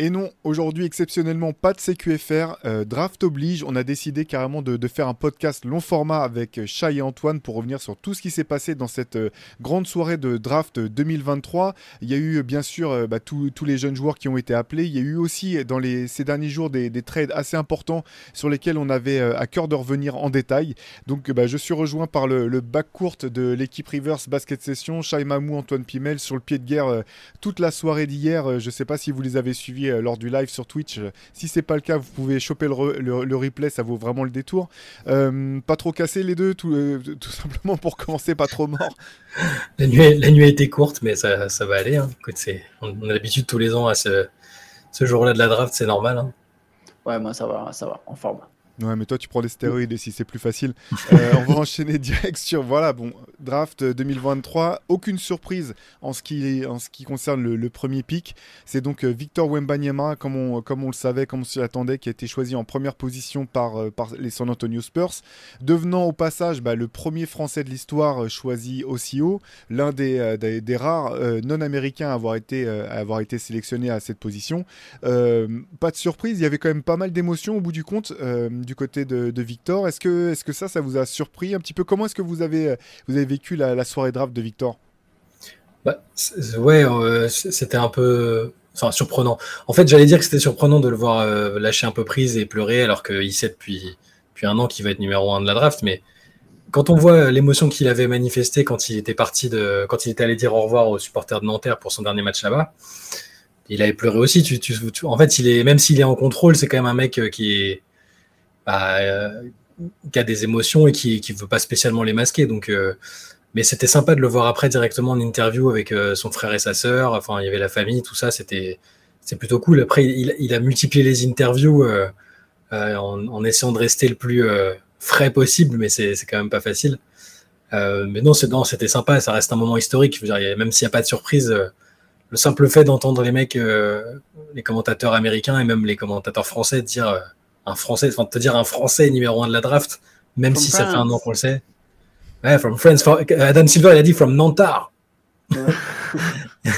Et non, aujourd'hui exceptionnellement pas de CQFR, euh, draft oblige, on a décidé carrément de, faire un podcast long format avec Chai et Antoine pour revenir sur tout ce qui s'est passé dans cette euh, grande soirée de draft 2023. Il y a eu bien sûr euh, bah, tous les jeunes joueurs qui ont été appelés, il y a eu aussi dans ces derniers jours des, des, trades assez importants sur lesquels on avait à cœur de revenir en détail. Donc bah, je suis rejoint par le, le bac courte de l'équipe Rivers Basket Session, Chai Mamou, Antoine Pimel sur le pied de guerre toute la soirée d'hier. je ne sais pas si vous les avez suivis lors du live sur Twitch. Si c'est pas le cas, vous pouvez choper le, re, le, le replay, ça vaut vraiment le détour. Euh, pas trop cassé les deux, tout, euh, tout, simplement pour commencer, pas trop mort. la, nuit, la nuit a été courte, mais ça, ça va aller. Hein. Écoute, on, on, a l'habitude tous les ans à ce, ce jour-là de la draft, c'est normal. Hein. Ouais, moi ça va, ça va, en forme. Ouais, mais toi, tu prends des stéroïdes et si c'est plus facile. Euh, on va enchaîner direct sur, voilà, bon, draft 2023. Aucune surprise en ce qui, en ce qui concerne le, premier pick. C'est donc euh, Victor Wembanyama, comme on, comme on le savait, comme on s'y attendait, qui a été choisi en première position par, euh, par les San Antonio Spurs. Devenant au passage bah, le premier Français de l'histoire euh, choisi aussi haut, l'un des, des, rares non-américains à avoir été, avoir été sélectionné à cette position. pas de surprise, il y avait quand même pas mal d'émotions au bout du compte du côté de, de Victor. Est-ce que, est que ça, ça vous a surpris un petit peu? Comment est-ce que vous avez, vous avez vécu la, soirée draft de Victor bah, Ouais, euh, c'était un peu enfin, surprenant. En fait, j'allais dire que c'était surprenant de le voir euh, lâcher un peu prise et pleurer alors qu'il sait depuis, depuis un an qu'il va être numéro un de la draft. Mais quand on voit l'émotion qu'il avait manifestée quand il était parti de, quand il était allé dire au revoir aux supporters de Nanterre pour son dernier match là-bas, il avait pleuré aussi. Tu, en fait, il est, même s'il est en contrôle, c'est quand même un mec qui est bah, euh, qui a des émotions et qui ne veut pas spécialement les masquer. Donc, euh, mais c'était sympa de le voir après directement en interview avec euh, son frère et sa sœur. Enfin, il y avait la famille, tout ça. C'était c'est plutôt cool. Après, il, il, a multiplié les interviews euh, en, en, essayant de rester le plus frais possible, mais c'est quand même pas facile. mais non, c'était sympa. Ça reste un moment historique. Je veux dire, même s'il n'y a pas de surprise le simple fait d'entendre les mecs, euh, les commentateurs américains et même les commentateurs français dire euh, un français, enfin te dire un français numéro un de la draft, même from si France. ça fait un an qu'on le sait. Ouais, from France. Adam Silver, il a dit from Nantar. Ouais.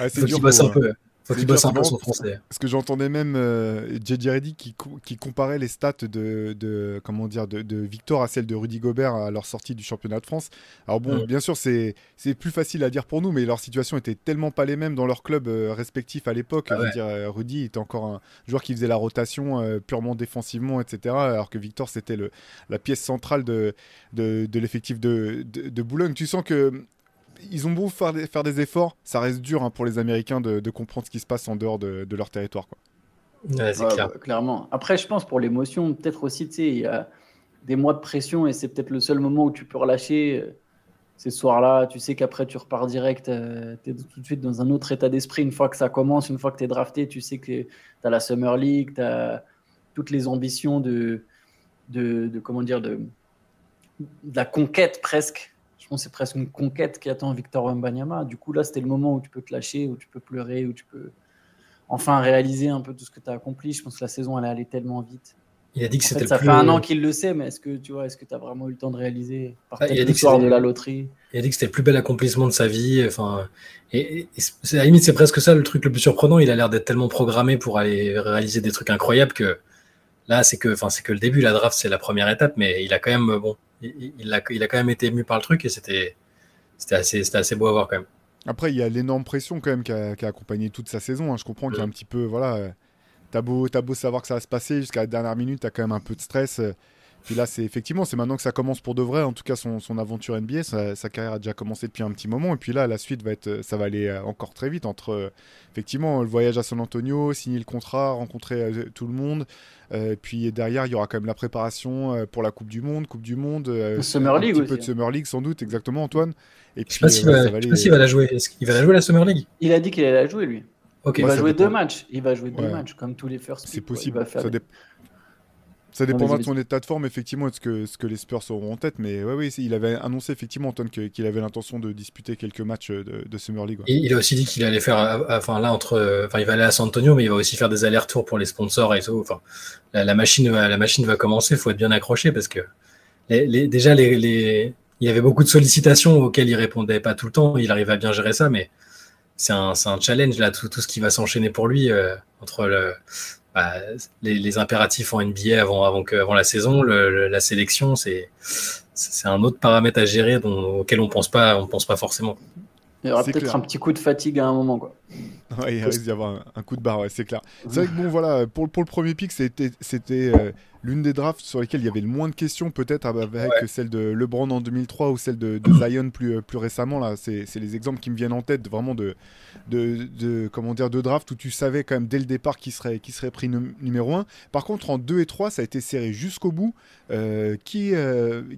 ah, Faut qu'il bosse un peu. Faut qu'il bosse un peu son français. Parce que j'entendais même euh, JJ Reddy qui, qui, comparait les stats de, de comment dire, de, de, Victor à celles de Rudy Gobert à leur sortie du championnat de France. Alors bon, mmh. bien sûr, c'est plus facile à dire pour nous, mais leur situation était tellement pas les mêmes dans leurs clubs euh, respectifs à l'époque. Ah ouais. dire, Rudy était encore un joueur qui faisait la rotation euh, purement défensivement, etc. Alors que Victor, c'était la pièce centrale de, de, de l'effectif de Boulogne. Tu sens que ils ont beau faire des, faire des efforts, ça reste dur hein, pour les Américains de, de, comprendre ce qui se passe en dehors de, de leur territoire. Quoi. Ouais, c'est ouais, clair. clairement. Après, je pense pour l'émotion, peut-être aussi, tu sais, il y a des mois de pression et c'est peut-être le seul moment où tu peux relâcher. euh, Ces soirs-là, tu sais qu'après tu repars direct, euh, tu es tout de suite dans un autre état d'esprit. Une fois que ça commence, une fois que tu es drafté, tu sais que tu as la Summer League, tu as toutes les ambitions de, de, de comment dire, de, de la conquête presque c'est presque une conquête qui attend Victor Wembanyama. Du coup, là, c'était le moment où tu peux te lâcher, où tu peux pleurer, où tu peux enfin réaliser un peu tout ce que tu as accompli. Je pense que la saison, elle est allée tellement vite. Il a dit que c'était Ça plus... fait un an qu'il le sait, mais est-ce que tu vois, est-ce que tu as vraiment eu le temps de réaliser par Ah, il a dit que de la loterie? Il a dit que c'était le plus bel accomplissement de sa vie. Enfin, et, et c'est- à la limite, c'est presque ça le truc le plus surprenant. Il a l'air d'être tellement programmé pour aller réaliser des trucs incroyables que là, c'est que, enfin, c'est que le début. La draft, c'est la première étape, mais il a quand même, bon, il, il a, il a quand même été ému par le truc et c'était, c'était assez, c'était assez beau à voir quand même. Après, il y a l'énorme pression quand même qui a, qui a accompagné toute sa saison. hein. Je comprends qu'il y a un petit peu, voilà, euh, t'as beau, as beau savoir que ça va se passer jusqu'à la dernière minute, t'as quand même un peu de stress. Euh. Puis là, c'est effectivement, c'est maintenant que ça commence pour de vrai. En tout cas, son, son aventure NBA, sa, sa carrière a déjà commencé depuis un petit moment. Et puis là, la suite va être, ça va aller euh, encore très vite entre euh, effectivement le voyage à San Antonio, signer le contrat, rencontrer euh, tout le monde. Euh, puis derrière, il y aura quand même la préparation euh, pour la Coupe du Monde, Coupe du Monde, euh, Summer un League petit aussi, peu de hein. Summer League sans doute, exactement Antoine. Et Je sais puis pas s'il euh, va, ça je sais aller- pas s'il va la jouer. Qu'il va la jouer la Summer League? Il a dit qu'il allait la jouer, lui. Ok. il Ouais, va jouer dépend. deux matchs. Il va jouer deux Ouais. matchs, comme tous les first C'est. Il possible. va faire Ça dé- Ça dépendra de son état de forme, effectivement, de ce que, ce que les Spurs auront en tête. Mais oui, il avait annoncé, effectivement, Antoine, qu'il avait l'intention de disputer quelques matchs de, Summer League. Il, a aussi dit qu'il allait faire, enfin là, entre, enfin, il va aller à San Antonio, mais il va aussi faire des allers-retours pour les sponsors et tout. Enfin, la, machine, la machine va commencer, il faut être bien accroché parce que les, déjà, les, il y avait beaucoup de sollicitations auxquelles il répondait pas tout le temps. Il arrive à bien gérer ça, mais c'est un, un, challenge là, tout, tout ce qui va s'enchaîner pour lui euh, entre le, bah, les, impératifs en NBA avant, avant, que, avant la saison, la sélection, c'est c'est un autre paramètre à gérer dont, auquel on pense pas, on pense pas forcément. Il y aura peut-être un petit coup de fatigue à un moment. Quoi. Il risque d'y avoir un, coup de barre, c'est clair. C'est vrai que bon, voilà, pour, pour le premier pic, c'était euh, l'une des drafts sur lesquelles il y avait le moins de questions, peut-être avec celle de LeBron en 2003 ou celle de, Zion plus, euh, plus récemment. Là, c'est les exemples qui me viennent en tête, vraiment de, de, de, comment dire, de draft où tu savais quand même dès le départ qui serait, qui serait pris numéro 1. Par contre, en 2 et 3, ça a été serré jusqu'au bout. Euh, qui,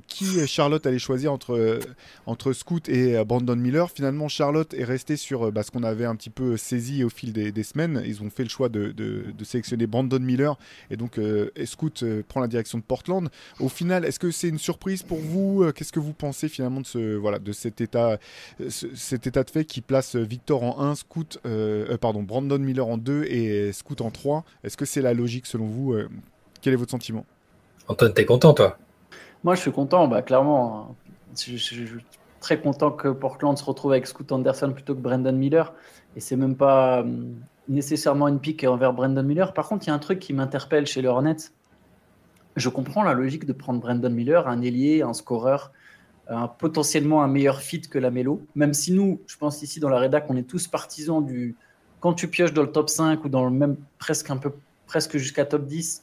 qui Charlotte allait choisir entre, entre Scoot et Brandon Miller? Finalement, Charlotte est restée sur bah, ce qu'on avait un petit peu saisi au fil des, semaines. Ils ont fait le choix de, de, sélectionner Brandon Miller et donc Scoot prend la direction de Portland. Au final, est-ce que c'est une surprise pour vous euh, Qu'est-ce que vous pensez finalement de, ce, voilà, de cet, état, euh, cet état de fait qui place Victor en 1, Scoot, euh, pardon, Brandon Miller en 2 et Scoot en 3 Est-ce que c'est la logique selon vous Quel est votre sentiment? Antoine, t'es content toi? Moi, je suis content, bah, clairement. Hein. Je, très content que Portland se retrouve avec Scoot Anderson plutôt que Brandon Miller. Et c'est même pas nécessairement une pique envers Brandon Miller. Par contre, il y a un truc qui m'interpelle chez les Hornets, je comprends la logique de prendre Brandon Miller, un ailier, un scoreur, un, potentiellement un meilleur fit que la Mélo. Même si nous, je pense ici dans la rédac, on est tous partisans du. Quand tu pioches dans le top 5 ou dans le même presque un peu presque jusqu'à top 10,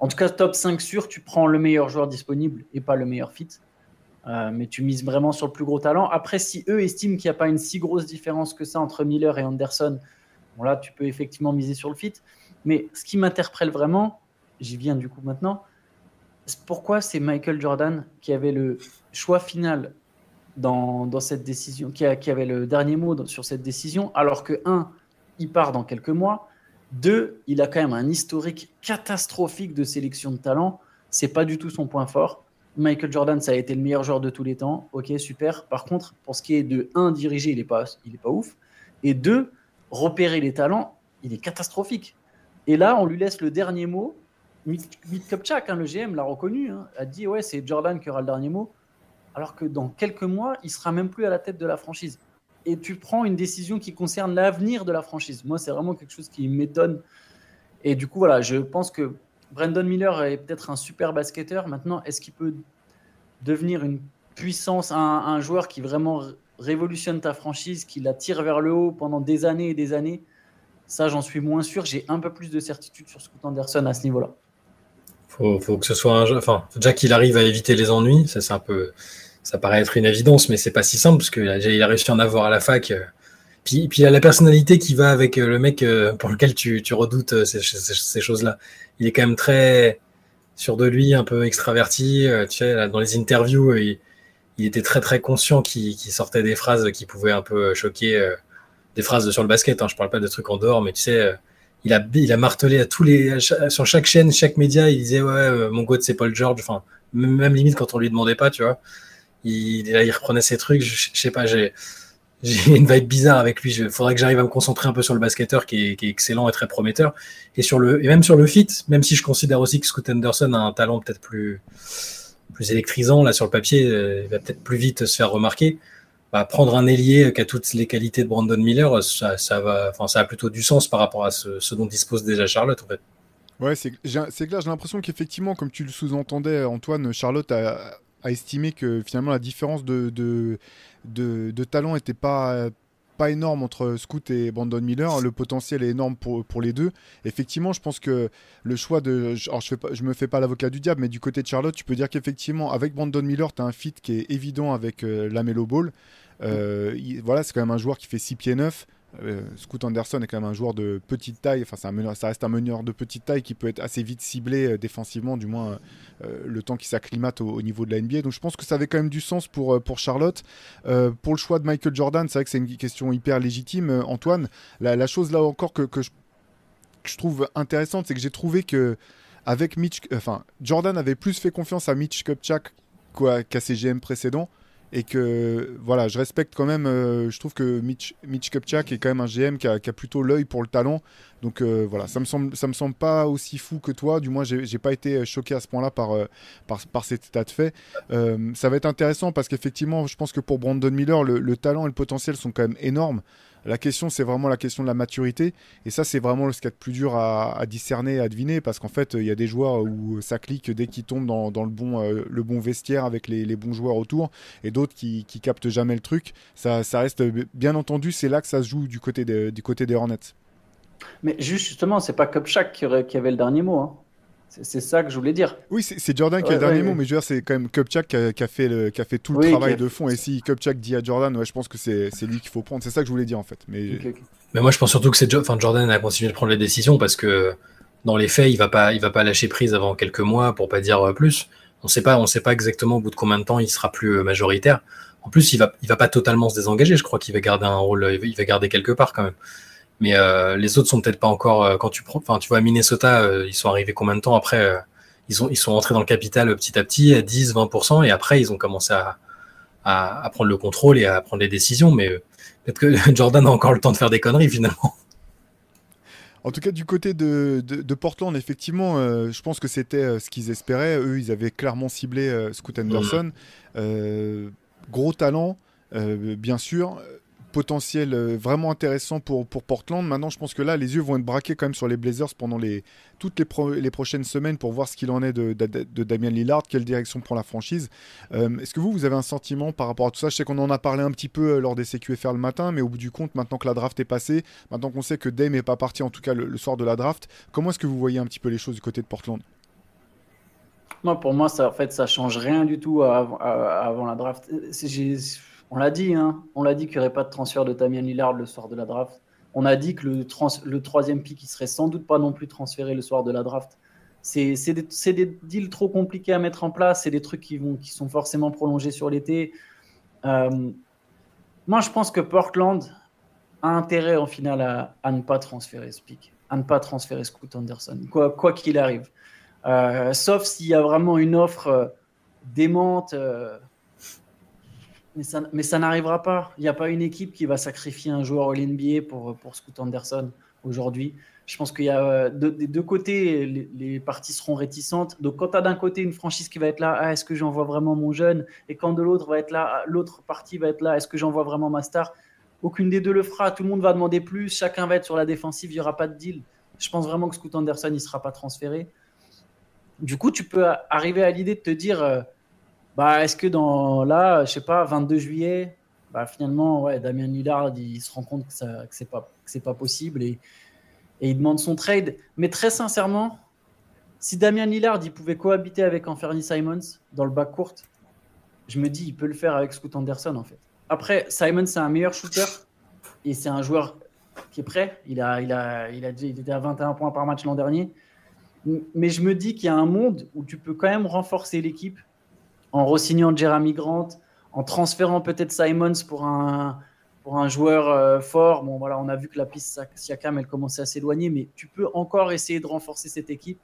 en tout cas top 5 sûr, tu prends le meilleur joueur disponible et pas le meilleur fit. Euh, mais tu mises vraiment sur le plus gros talent. Après, si eux estiment qu'il n'y a pas une si grosse différence que ça entre Miller et Anderson, bon là, tu peux effectivement miser sur le fit. Mais ce qui m'interpelle vraiment, j'y viens du coup maintenant, pourquoi c'est Michael Jordan qui avait le choix final dans, cette décision, qui, avait le dernier mot sur cette décision, alors que, un, il part dans quelques mois, deux, il a quand même un historique catastrophique de sélection de talent, c'est pas du tout son point fort. Michael Jordan, ça a été le meilleur joueur de tous les temps, ok, super. Par contre, pour ce qui est de, un, diriger, il est pas, il est pas ouf, et deux, repérer les talents, il est catastrophique. Et là, on lui laisse le dernier mot Mitkopchak, hein, le GM, l'a reconnu, hein, a dit ouais, c'est Jordan qui aura le dernier mot, alors que dans quelques mois, il sera même plus à la tête de la franchise. Et tu prends une décision qui concerne l'avenir de la franchise. Moi, c'est vraiment quelque chose qui m'étonne. Et du coup, voilà, je pense que Brandon Miller est peut-être un super basketteur. Maintenant, est-ce qu'il peut devenir une puissance, un, joueur qui vraiment révolutionne ta franchise, qui la tire vers le haut pendant des années et des années? Ça, j'en suis moins sûr. J'ai un peu plus de certitude sur Scott Anderson à ce niveau-là faut, faut que ce soit un jeu. Enfin, déjà qu'il arrive à éviter les ennuis, ça c'est un peu. Ça paraît être une évidence, mais c'est pas si simple parce a, il a réussi à en avoir à la fac. Euh. Puis, puis il a la personnalité qui va avec euh, le mec euh, pour lequel tu, redoutes ces, ces, choses-là. Il est quand même très sûr de lui, un peu extraverti. Tu sais, dans les interviews, il, était très très conscient qu'il sortait des phrases qui pouvaient un peu choquer, des phrases sur le basket. Hein, je parle pas de trucs en dehors, mais tu sais il a, martelé à tous les, sur chaque chaîne, chaque média, il disait ouais, euh, mon goût c'est Paul George. Enfin, même limite quand on lui demandait pas, tu vois. Il, reprenait ses trucs. Je, sais pas, j'ai une vibe bizarre avec lui. Il faudrait que j'arrive à me concentrer un peu sur le basketteur qui est, excellent et très prometteur. Et sur le, et même sur le fit, même si je considère aussi que Scott Anderson a un talent peut-être plus, plus électrisant là sur le papier, euh, il va peut-être plus vite se faire remarquer. Bah, prendre un ailier qui a toutes les qualités de Brandon Miller, ça, va, ça a plutôt du sens par rapport à ce, dont dispose déjà Charlotte, en fait. Ouais, c'est clair. J'ai l'impression qu'effectivement, comme tu le sous-entendais, Antoine, Charlotte a, estimé que finalement la différence de, de, de, talent n'était pas, pas énorme entre Scoot et Brandon Miller. Le potentiel est énorme pour, pour les deux. Effectivement, je pense que le choix de. Alors, je ne me fais pas l'avocat du diable, mais du côté de Charlotte, tu peux dire qu'effectivement, avec Brandon Miller, tu as un fit qui est évident avec euh, la Melo Ball. Euh, voilà, c'est quand même un joueur qui fait 6 pieds 9. Euh, Scoot Anderson est quand même un joueur de petite taille, enfin ça reste un meneur de petite taille qui peut être assez vite ciblé euh, défensivement, du moins le temps qu'il s'acclimate au, niveau de la NBA. Donc je pense que ça avait quand même du sens pour, Charlotte. pour le choix de Michael Jordan, c'est vrai que c'est une question hyper légitime, Antoine. La, chose là encore que, je, trouve intéressante, c'est que j'ai trouvé que avec Mitch, enfin, Jordan avait plus fait confiance à Mitch Kupchak qu'à ses GM précédents et que voilà, je respecte quand même. Euh, je trouve que Mitch, Kupchak est quand même un GM qui a, plutôt l'œil pour le talent. Donc euh, voilà, ça me semble, ça me semble pas aussi fou que toi. Du moins, j'ai pas été choqué à ce point-là par, euh, par, par cet état de fait. ça va être intéressant parce qu'effectivement, je pense que pour Brandon Miller, le, talent et le potentiel sont quand même énormes. La question, c'est vraiment la question de la maturité. Et ça, c'est vraiment ce qu'il y a de plus dur à, discerner, à deviner, parce qu'en fait, il y a des joueurs où ça clique dès qu'ils tombent dans, le, bon, euh, le bon vestiaire avec les, bons joueurs autour, et d'autres qui, captent jamais le truc. Ça, reste, bien entendu, c'est là que ça se joue du côté, des Hornets. Mais justement, c'est pas Kupchak qui, qui avait le dernier mot. Hein. C'est ça que je voulais dire. Oui, c'est Jordan qui a le dernier mot, mais je veux dire, c'est quand même Kupchak qui a, qui a, fait qui a fait tout le travail de fond. Et si Kupchak dit à Jordan, ouais, je pense que c'est lui qu'il faut prendre. C'est ça que je voulais dire en fait. Mais, mais moi, je pense surtout que c'est enfin, Jordan a continué de prendre les décisions parce que dans les faits, il va pas, il va pas lâcher prise avant quelques mois pour pas dire plus. On sait pas, on sait pas exactement au bout de combien de temps il sera plus euh, majoritaire. En plus, il va, il va pas totalement se désengager. Je crois qu'il va garder un rôle, il va garder quelque part quand même. Mais euh, les autres sont peut-être pas encore. Euh, quand tu prends, enfin, tu vois, Minnesota, ils sont arrivés combien de temps après ils, ont, ils sont entrés dans le capital petit à petit, à 10, 20%, et après, ils ont commencé à, à, prendre le contrôle et à prendre des décisions. Mais euh, peut-être que Jordan a encore le temps de faire des conneries finalement. En tout cas, du côté de, de, Portland, effectivement, euh, je pense que c'était euh, ce qu'ils espéraient. Eux, ils avaient clairement ciblé Scoot Anderson. gros talent, bien sûr potentiel euh, vraiment intéressant pour, Portland. Maintenant, je pense que là, les yeux vont être braqués quand même sur les Blazers pendant toutes les, les prochaines semaines pour voir ce qu'il en est de, de, Damien Lillard, quelle direction prend la franchise. Euh, est-ce que vous, vous avez un sentiment par rapport à tout ça? Je sais qu'on en a parlé un petit peu euh, lors des CQFR le matin, mais au bout du compte, maintenant que la draft est passée, maintenant qu'on sait que Dame n'est pas parti, en tout cas le, soir de la draft, comment est-ce que vous voyez un petit peu les choses du côté de Portland? Moi, pour moi, ça, en fait, ça change rien du tout avant, avant la draft. J'ai on l'a dit, hein. on l'a dit qu'il n'y aurait pas de transfert de Damien Lillard le soir de la draft. On a dit que le, troisième pick, il serait sans doute pas non plus transféré le soir de la draft. C'est des, deals trop compliqués à mettre en place, c'est des trucs qui, vont, qui sont forcément prolongés sur l'été. Euh, moi, je pense que Portland a intérêt en finale à, ne pas transférer ce pick, à ne pas transférer Scoot Anderson, quoi qu'il arrive. Euh, sauf s'il y a vraiment une offre euh, démente mais ça, n'arrivera pas. Il n'y a pas une équipe qui va sacrifier un joueur All-NBA pour, pour Scoot Anderson aujourd'hui. Je pense qu'il y a euh, des deux côtés, les, parties seront réticentes. Donc, quand tu as d'un côté une franchise qui va être là, ah, est-ce que j'envoie vraiment mon jeune? Et quand de l'autre va être là, ah, l'autre partie va être là, est-ce que j'envoie vraiment ma star? Aucune des deux le fera. Tout le monde va demander plus. Chacun va être sur la défensive. Il n'y aura pas de deal. Je pense vraiment que Scoot Anderson, il ne sera pas transféré. Du coup, tu peux arriver à l'idée de te dire. Bah, est-ce que dans là, je sais pas, 22 juillet, bah, finalement, ouais, Damien Lillard, il se rend compte que, ça, que c'est pas, c'est pas possible et, et, il demande son trade. Mais très sincèrement, si Damien Lillard il pouvait cohabiter avec Anthony Simons dans le bac court, je me dis il peut le faire avec Scoot Anderson en fait. Après, Simons c'est un meilleur shooter et c'est un joueur qui est prêt. Il a, il a, il a, il était à 21 points par match l'an dernier. Mais je me dis qu'il y a un monde où tu peux quand même renforcer l'équipe en re-signant Jeremy Grant, en transférant peut-être Simons pour un, pour un joueur euh, fort. Bon, voilà, on a vu que la piste Siakam, elle commençait à s'éloigner, mais tu peux encore essayer de renforcer cette équipe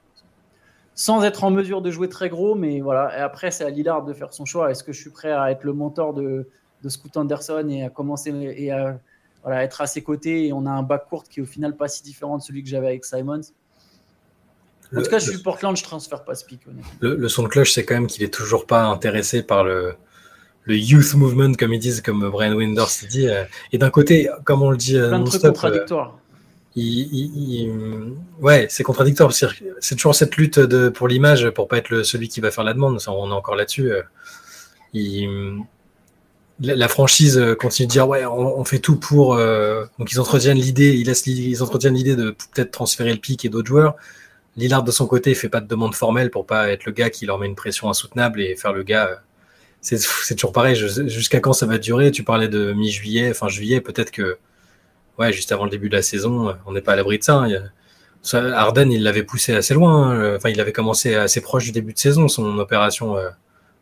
sans être en mesure de jouer très gros. Mais voilà, et après, c'est à Lillard de faire son choix. Est-ce que je suis prêt à être le mentor de, de Scoot Anderson et à commencer et à voilà, être à ses côtés Et on a un bac court qui est au final pas si différent de celui que j'avais avec Simons? En tout cas, je suis Portland, je transfère pas ce pic. Le, son de cloche, c'est quand même qu'il est toujours pas intéressé par le, le youth movement, comme ils disent, comme Brian Winders dit. Euh, et d'un côté, comme on le dit, euh, plein de trucs contradictoires. ouais, c'est contradictoire. C'est toujours cette lutte de, pour l'image, pour pas être le, celui qui va faire la demande. On est encore là-dessus. Euh, la, franchise continue de dire ouais, on, fait tout pour. donc ils entretiennent l'idée, ils laissent, ils entretiennent l'idée de peut-être transférer le pic et d'autres joueurs. Lillard de son côté fait pas de demande formelle pour pas être le gars qui leur met une pression insoutenable et faire le gars. Euh, c'est toujours pareil. Jusqu'à quand ça va durer? Tu parlais de mi-juillet, fin juillet. Peut-être que, ouais, juste avant le début de la saison, euh, on n'est pas à l'abri de ça. Hein. Arden, il l'avait poussé assez loin. Hein. Enfin, il avait commencé assez proche du début de saison. Son opération, euh,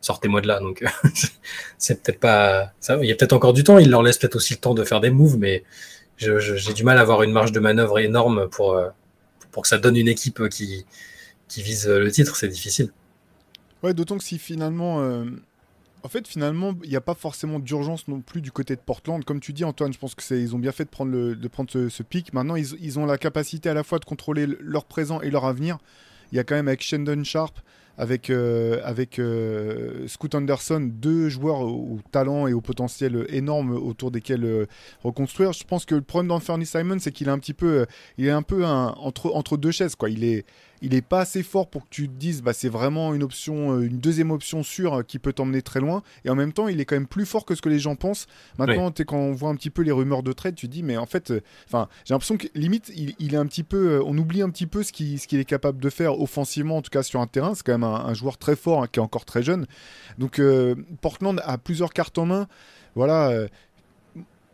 sortez-moi de là. Donc, c'est peut-être pas. Ça, il y a peut-être encore du temps. Il leur laisse peut-être aussi le temps de faire des moves, mais j'ai du mal à avoir une marge de manœuvre énorme pour pour que ça donne une équipe qui, qui visent le titre, c'est difficile. Ouais, d'autant que si finalement. En fait, finalement, il n'y a pas forcément d'urgence non plus du côté de Portland. Comme tu dis, Antoine, je pense qu'ils ont bien fait de prendre, le, de prendre ce, pic. Maintenant, ils, ils, ont la capacité à la fois de contrôler leur présent et leur avenir. Il y a quand même avec Shendon Sharp, avec, euh, euh, Scoot Anderson, deux joueurs au, talent et au potentiel énorme autour desquels euh, reconstruire. Je pense que le problème d'Anthony Simon, c'est qu'il est un petit peu, entre deux chaises. Quoi. Il est, il est pas assez fort pour que tu te dises bah, c'est vraiment une option, une deuxième option sûre qui peut t'emmener très loin. Et en même temps, il est quand même plus fort que ce que les gens pensent. Maintenant, quand on voit un petit peu les rumeurs de trade, tu te dis mais en fait, enfin, j'ai l'impression que limite, il, est un petit peu, on oublie un petit peu ce qu'il ce qu'il est capable de faire offensivement, en tout cas sur un terrain. C'est quand même un, joueur très fort hein, qui est encore très jeune. Donc euh, Portland a plusieurs cartes en main. Voilà. Euh,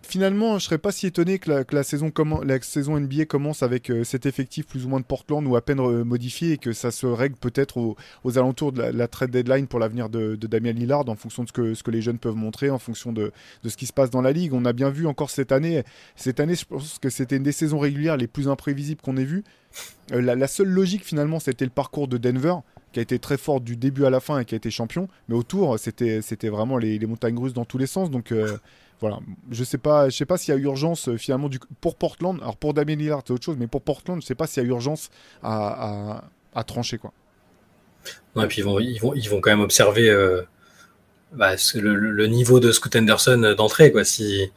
finalement, je serais pas si étonné que la, saison, NBA commence avec euh, cet effectif plus ou moins de Portland ou à peine modifié et que ça se règle peut-être aux, alentours de la, trade deadline pour l'avenir de, Damien Lillard en fonction de ce que, les jeunes peuvent montrer, en fonction de, de, ce qui se passe dans la ligue. On a bien vu encore cette année, cette année, je pense que c'était une des saisons régulières les plus imprévisibles qu'on ait vues. la, seule logique finalement, c'était le parcours de Denver qui a été très fort du début à la fin et qui a été champion. Mais autour, c'était, vraiment les, montagnes russes dans tous les sens. Donc euh, voilà, je sais pas, je sais pas s'il y a urgence euh, finalement pour Portland. Alors pour Damien Lillard, c'est autre chose, mais pour Portland, je sais pas s'il y a urgence à, à, trancher quoi. et puis ils vont, ils vont, ils vont quand même observer euh, bah, le, niveau de Scott Anderson d'entrée quoi. Si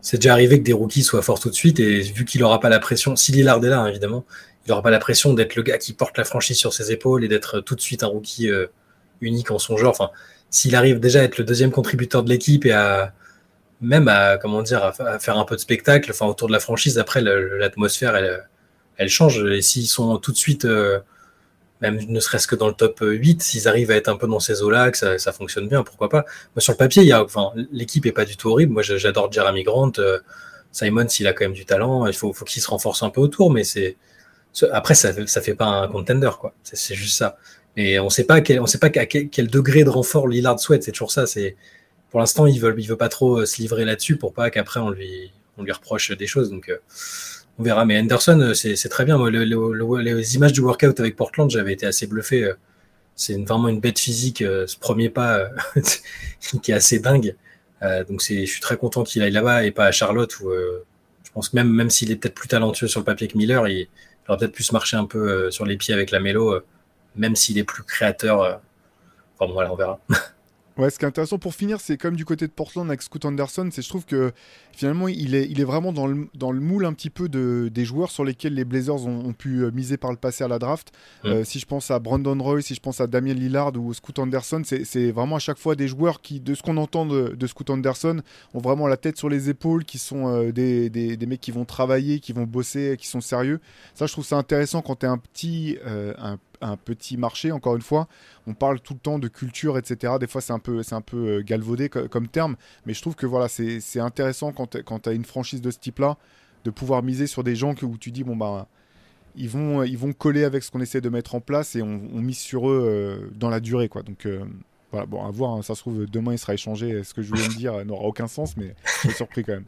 c'est déjà arrivé que des rookies soient forts tout de suite et vu qu'il n'aura pas la pression, si Lillard est là hein, évidemment, il n'aura pas la pression d'être le gars qui porte la franchise sur ses épaules et d'être tout de suite un rookie euh, unique en son genre. Enfin, s'il arrive déjà à être le deuxième contributeur de l'équipe et à même à comment dire à, faire un peu de spectacle, enfin autour de la franchise, après l'atmosphère elle, elle change. Et s'ils sont tout de suite euh, même ne serait-ce que dans le top 8, s'ils arrivent à être un peu dans ces eaux-là, que ça, fonctionne bien, pourquoi pas. Moi, sur le papier, il y a, enfin, l'équipe est pas du tout horrible. Moi, j'adore Jeremy Grant. Euh, Simon, s'il a quand même du talent, il faut, faut qu'il se renforce un peu autour, mais c'est, après, ça ne fait pas un contender, quoi. C'est juste ça. Mais on sait pas quel, on sait pas à quel, degré de renfort Lillard souhaite. C'est toujours ça. C'est pour l'instant, il veut, il veut pas trop euh, se livrer là-dessus pour pas qu'après on lui, on lui reproche des choses. Donc, euh, on verra. Mais Anderson, euh, c'est très bien. Moi, les images du workout avec Portland, j'avais été assez bluffé. C'est vraiment une bête physique. ce premier pas qui est assez dingue. donc, je suis très content qu'il aille là-bas et pas à Charlotte où je pense que même, même s'il est peut-être plus talentueux sur le papier que Miller, il il aurait peut-être pu se marcher un peu euh, sur les pieds avec la mélo, euh, même s'il est plus créateur. Euh. Enfin bon, voilà, on verra. Ouais, ce qui est intéressant pour finir, c'est comme du côté de Portland avec Scoot Anderson, c'est je trouve que finalement il est, il est vraiment dans le, dans le moule un petit peu de, des joueurs sur lesquels les Blazers ont, pu miser par le passé à la draft. Mm. si je pense à Brandon Roy, si je pense à Damien Lillard ou Scoot Anderson, c'est vraiment à chaque fois des joueurs qui, de ce qu'on entend de, de, Scoot Anderson, ont vraiment la tête sur les épaules, qui sont des, des, des, mecs qui vont travailler, qui vont bosser, qui sont sérieux. Ça, je trouve ça intéressant quand tu es un petit, un un petit marché, encore une fois. On parle tout le temps de culture, etc. Des fois, c'est un peu, c'est un peu euh, galvaudé comme, terme, mais je trouve que voilà, c'est intéressant quand tu as une franchise de ce type-là, de pouvoir miser sur des gens que, où tu dis, bon, bah, ils vont, ils vont coller avec ce qu'on essaie de mettre en place et on, mise sur eux euh, dans la durée. Quoi. Donc, euh, voilà, bon, à voir, hein, ça se trouve, demain il sera échangé. Ce que je voulais me dire n'aura aucun sens, mais je suis surpris quand même.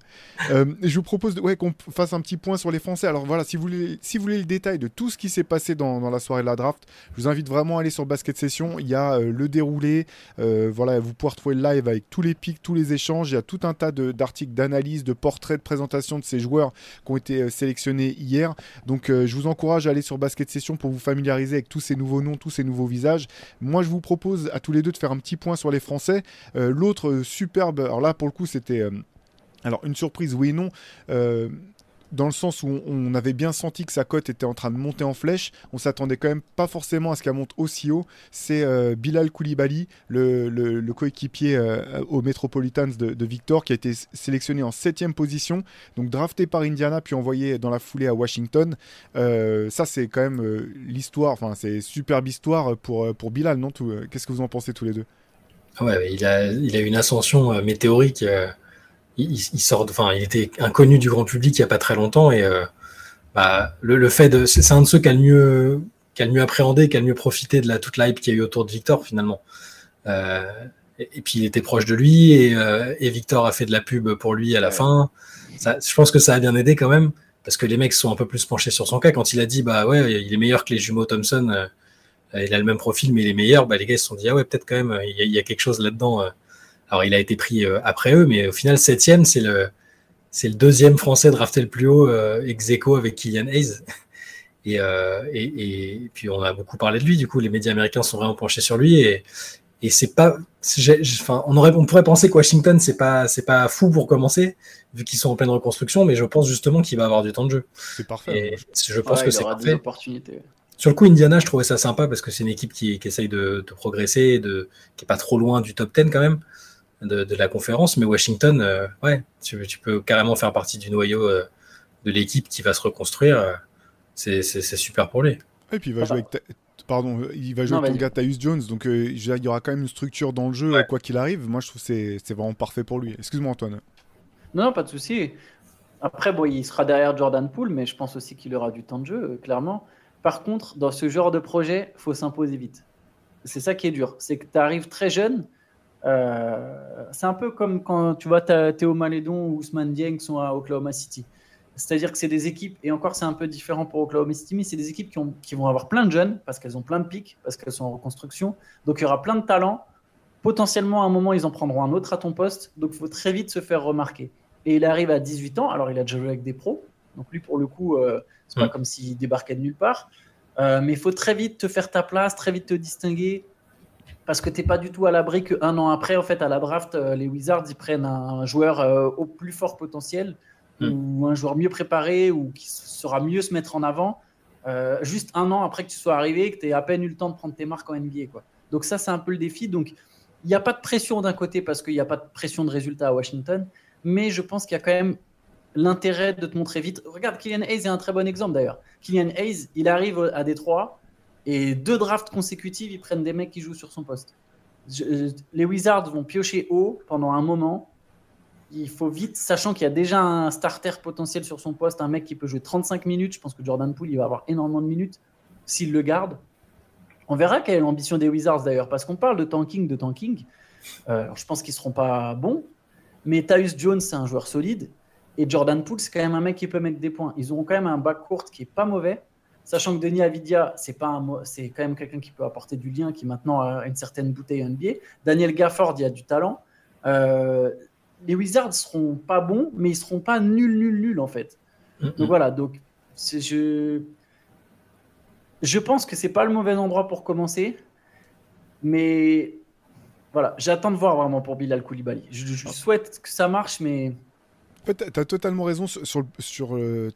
Euh, je vous propose ouais, qu'on fasse un petit point sur les Français. Alors voilà, si vous voulez, si vous voulez le détail de tout ce qui s'est passé dans, la soirée de la draft, je vous invite vraiment à aller sur Basket Session. Il y a euh, le déroulé, euh, voilà, vous pouvez retrouver le live avec tous les pics, tous les échanges. Il y a tout un tas d'articles d'analyse, de portraits, de présentation de ces joueurs qui ont été sélectionnés hier. Donc je vous encourage à aller sur Basket Session pour vous familiariser avec tous ces nouveaux noms, tous ces nouveaux visages. Moi, je vous propose à tous les deux de faire petit point sur les Français. Euh, l'autre euh, superbe, alors là pour le coup c'était... Euh, alors une surprise oui et non dans le sens où on, avait bien senti que sa cote était en train de monter en flèche. On s'attendait quand même pas forcément à ce qu'elle monte aussi haut. C'est Bilal Koulibaly, le, coéquipier aux Metropolitans de, Victor, qui a été sélectionné en septième position, donc drafté par Indiana puis envoyé dans la foulée à Washington. ça c'est quand même l'histoire, enfin c'est superbe histoire pour, pour Bilal, non Qu'est-ce que vous en pensez tous les deux? Ouais, il a, il a une ascension euh, météorique. Euh, il, sort, enfin, il était inconnu du grand public il n'y a pas très longtemps et euh, bah, le, fait de, c'est un de ceux qui a le mieux, qui a le mieux appréhendé, qui a le mieux profité de la toute l'hype qu'il y a eu autour de Victor finalement. et, puis il était proche de lui et, Victor a fait de la pub pour lui à la fin. Ça, je pense que ça a bien aidé quand même parce que les mecs sont un peu plus penchés sur son cas quand il a dit bah ouais il est meilleur que les jumeaux Thompson il a le même profil, mais il est meilleur. Bah, les gars ils se sont dit, ah ouais, peut-être quand même, il y, a, quelque chose là-dedans. Alors, il a été pris après eux, mais au final, septième, c'est le, c'est le deuxième Français drafté le plus haut ex aequo avec Kylian Hayes. Et, et, puis, on a beaucoup parlé de lui. Du coup, les médias américains sont vraiment penchés sur lui. Et, et c'est pas, enfin, on aurait, on pourrait penser que Washington c'est pas, c'est pas fou pour commencer, vu qu'ils sont en pleine reconstruction, mais je pense justement qu'il va avoir du temps de jeu. C'est parfait. Et je pense que c'est parfait. Sur le coup, Indiana, je trouvais ça sympa parce que c'est une équipe qui, qui essaye de, de, progresser, de, qui est pas trop loin du top 10 quand même de, de la conférence. Mais Washington, euh, ouais, tu, tu, peux carrément faire partie du noyau euh, de l'équipe qui va se reconstruire. Euh, c'est super pour lui. Et puis il va jouer avec pardon, il va jouer avec ton gars Tyus Jones, donc euh, il y aura quand même une structure dans le jeu, quoi qu'il arrive. Moi, je trouve que c'est vraiment parfait pour lui. Excuse-moi, Antoine. Non, pas de souci. Après, bon, il sera derrière Jordan Poole, mais je pense aussi qu'il aura du temps de jeu, clairement. Par contre, dans ce genre de projet, il faut s'imposer vite. C'est ça qui est dur. C'est que tu arrives très jeune. Euh, c'est un peu comme quand tu vois Théo Malédon ou Ousmane Dieng sont à Oklahoma City. C'est-à-dire que c'est des équipes, et encore c'est un peu différent pour Oklahoma City, mais c'est des équipes qui, ont, qui, vont avoir plein de jeunes, parce qu'elles ont plein de pics, parce qu'elles sont en reconstruction. Donc il y aura plein de talents. Potentiellement, à un moment, ils en prendront un autre à ton poste. Donc il faut très vite se faire remarquer. Et il arrive à 18 ans, alors il a déjà joué avec des pros. Donc lui, pour le coup, euh, c'est pas comme s'il débarquait de nulle part. Euh, mais il faut très vite te faire ta place, très vite te distinguer. Parce que tu n'es pas du tout à l'abri qu'un an après, en fait, à la draft, euh, les Wizards, ils prennent un joueur au plus fort potentiel Mm. ou un joueur mieux préparé ou qui saura mieux se mettre en avant, euh, juste un an après que tu sois arrivé, que tu aies à peine eu le temps de prendre tes marques en NBA. Quoi. Donc ça, c'est un peu le défi. Donc il n'y a pas de pression d'un côté parce qu'il n'y a pas de pression de résultat à Washington, mais je pense qu'il y a quand même l'intérêt de te montrer vite. Regarde, Kylian Hayes est un très bon exemple d'ailleurs. Kylian Hayes, il arrive à Détroit et deux drafts consécutifs, ils prennent des mecs qui jouent sur son poste. les Wizards vont piocher haut pendant un moment il faut vite, sachant qu'il y a déjà un starter potentiel sur son poste, un mec qui peut jouer 35 minutes. Je pense que Jordan Poole, il va avoir énormément de minutes s'il le garde. On verra quelle est l'ambition des Wizards d'ailleurs, parce qu'on parle de tanking, de tanking. Euh, je pense qu'ils ne seront pas bons, mais Tyus Jones, c'est un joueur solide. Et Jordan Poole, c'est quand même un mec qui peut mettre des points. Ils auront quand même un back court qui est pas mauvais, sachant que Denis Avidia, c'est pas c'est quand même quelqu'un qui peut apporter du lien, qui maintenant a une certaine bouteille NBA. Daniel Gafford, il y a du talent. Euh, les Wizards seront pas bons, mais ils seront pas nuls, nuls, nuls en fait. Donc voilà, donc je je pense que c'est pas le mauvais endroit pour commencer, mais voilà, j'attends de voir vraiment pour Bilal Koulibaly. Je, souhaite que ça marche, mais tu as totalement raison sur, sur euh,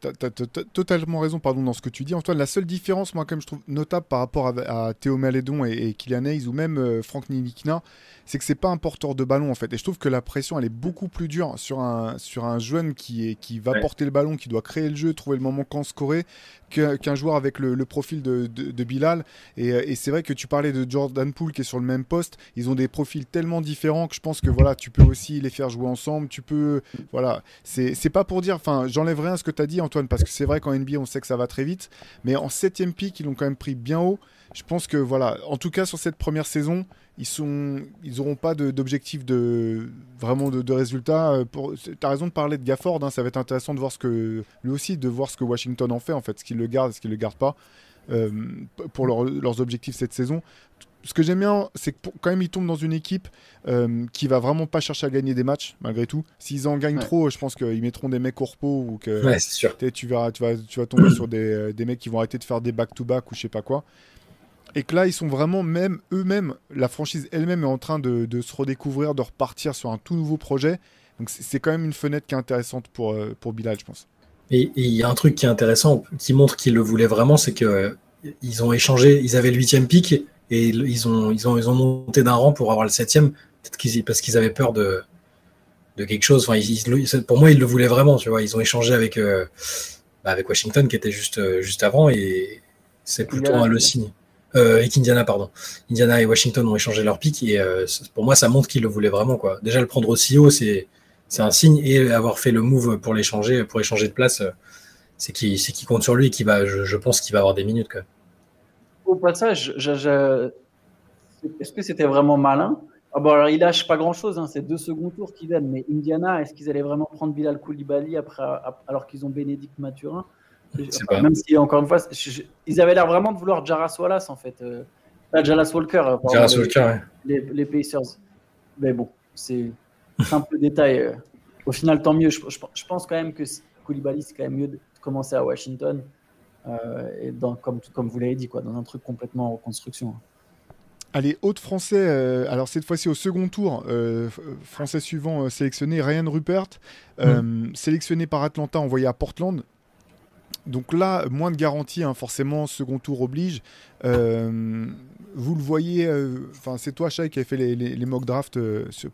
totalement raison pardon dans ce que tu dis Antoine la seule différence moi comme je trouve notable par rapport à, Théo Malédon et, Kylian Hayes ou même euh, Franck Nilikina c'est que c'est pas un porteur de ballon en fait. Et je trouve que la pression elle est beaucoup plus dure sur un, sur un jeune qui, est, qui va porter le ballon, qui doit créer le jeu, trouver le moment quand scorer, qu'un joueur avec le, profil de, de, Bilal. Et, et c'est vrai que tu parlais de Jordan Poole qui est sur le même poste. Ils ont des profils tellement différents que je pense que voilà, tu peux aussi les faire jouer ensemble. Tu peux, voilà, c'est pas pour dire, enfin, j'enlève rien à ce que tu dit Antoine, parce que c'est vrai qu'en NBA on sait que ça va très vite, mais en septième pick ils l'ont quand même pris bien haut. Je pense que voilà, en tout cas sur cette première saison, ils sont, ils n'auront pas d'objectif de, vraiment de, résultats. Euh, tu raison de parler de Gafford, hein, ça va être intéressant de voir ce que lui aussi, de voir ce que Washington en fait en fait, ce qu'il le garde, ce qu'il le garde pas euh, pour leurs objectifs cette saison. Ce que j'aime bien, c'est que quand même ils tombent dans une équipe euh, qui va vraiment pas chercher à gagner des matchs malgré tout. S'ils en gagnent trop, je pense qu'ils mettront des mecs au repos ou que sûr. Tu, vas, tu, vas, tu vas tomber sur des, des mecs qui vont arrêter de faire des back-to-back ou je sais pas quoi et que là, ils sont vraiment, même eux-mêmes, la franchise elle-même est en train de, se redécouvrir, de repartir sur un tout nouveau projet. Donc c'est quand même une fenêtre qui est intéressante pour, euh, pour Bilal, je pense. Et il y a un truc qui est intéressant, qui montre qu'ils le voulaient vraiment, c'est que euh, ils ont échangé, ils avaient le huitième pic et ils ont, ils ont, ils ont monté d'un rang pour avoir le septième, peut-être qu'ils, parce qu'ils avaient peur de, de quelque chose. Enfin, pour moi, ils le voulaient vraiment, tu vois. Ils ont échangé avec, euh, bah, avec Washington qui était juste, juste avant et c'est plutôt un le signe euh, et qu'Indiana, pardon. Indiana et Washington ont échangé leur pic et euh, pour moi, ça montre qu'ils le voulaient vraiment. Quoi. Déjà, le prendre aussi haut, c'est, c'est un signe et avoir fait le move pour l'échanger, pour échanger de place, euh, c'est qui, c'est qui compte sur lui et qui va, je, pense qu'il va avoir des minutes. Quoi. Au passage, est-ce que c'était vraiment malin? Ah bon, alors, il lâche pas grand-chose, hein, c'est deux seconds tours qui viennent, mais Indiana, est-ce qu'ils allaient vraiment prendre Bilal Koulibaly après, alors qu'ils ont Bénédicte Mathurin? Même si, encore une fois, ils avaient l'air vraiment de vouloir Jaras Wallace, en fait. Euh, Ah, Jalas Walker. Jalas Walker, les, les, Pacers. Mais bon, c'est un peu détail. Au final, tant mieux. Je, je, pense quand même que Koulibaly, c'est quand même mieux de commencer à Washington. Et dans, comme, comme vous l'avez dit, quoi, dans un truc complètement en reconstruction. Allez, autre français, euh, alors cette fois-ci au second tour, euh, français suivant euh, sélectionné, Ryan Rupert, mm. sélectionné par Atlanta, envoyé à Portland. Donc là, moins de garantie, hein, forcément, second tour oblige. vous le voyez, enfin c'est toi, Shai, qui a fait les, mock drafts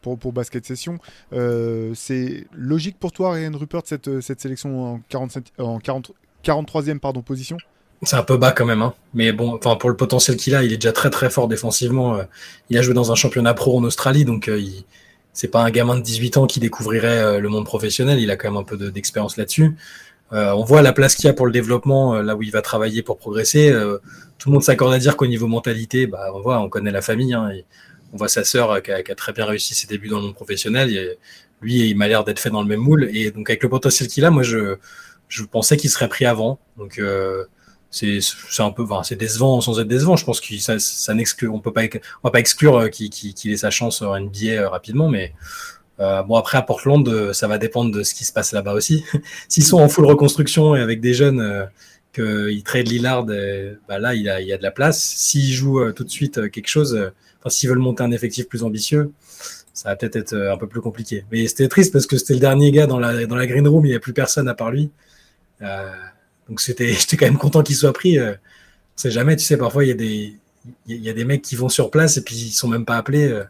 pour, pour, Basket Session. c'est logique pour toi, Ryan Rupert, cette, cette sélection en, 47, en 40, 43e pardon, position c'est un peu bas quand même, hein. mais bon, pour le potentiel qu'il a, il est déjà très très fort défensivement. Euh. il a joué dans un championnat pro en Australie, donc euh, c'est pas un gamin de 18 ans qui découvrirait euh, le monde professionnel. Il a quand même un peu d'expérience là-dessus. on voit la place qu'il y a pour le développement, là où il va travailler pour progresser. tout le monde s'accorde à dire qu'au niveau mentalité, bah, on voit, on connaît la famille. Hein, on voit sa sœur qui a, très bien réussi ses débuts dans le monde professionnel. Lui, il m'a l'air d'être fait dans le même moule. Et donc avec le potentiel qu'il a, moi je, je pensais qu'il serait pris avant. Donc c'est un peu enfin, c'est décevant sans être décevant. Je pense que ça, ça on peut pas on va pas exclure euh, qu'il ait sa chance en NBA euh, rapidement mais euh, bon après à Portland euh, ça va dépendre de ce qui se passe là-bas aussi. S'ils sont en full reconstruction et avec des jeunes euh, qu'ils trade Lillard bah là il a, il y a de la place. S'ils jouent tout de suite quelque chose enfin s'ils veulent monter un effectif plus ambitieux ça va peut-être être un peu plus compliqué. Mais c'était triste parce que c'était le dernier gars dans la dans la green room il n'y a plus personne à part lui. euh, donc c'était, j'étais quand même content qu'il soit pris. Euh, on sait jamais, tu sais, parfois il y a des, il y a des mecs qui vont sur place et puis ils sont même pas appelés. Euh,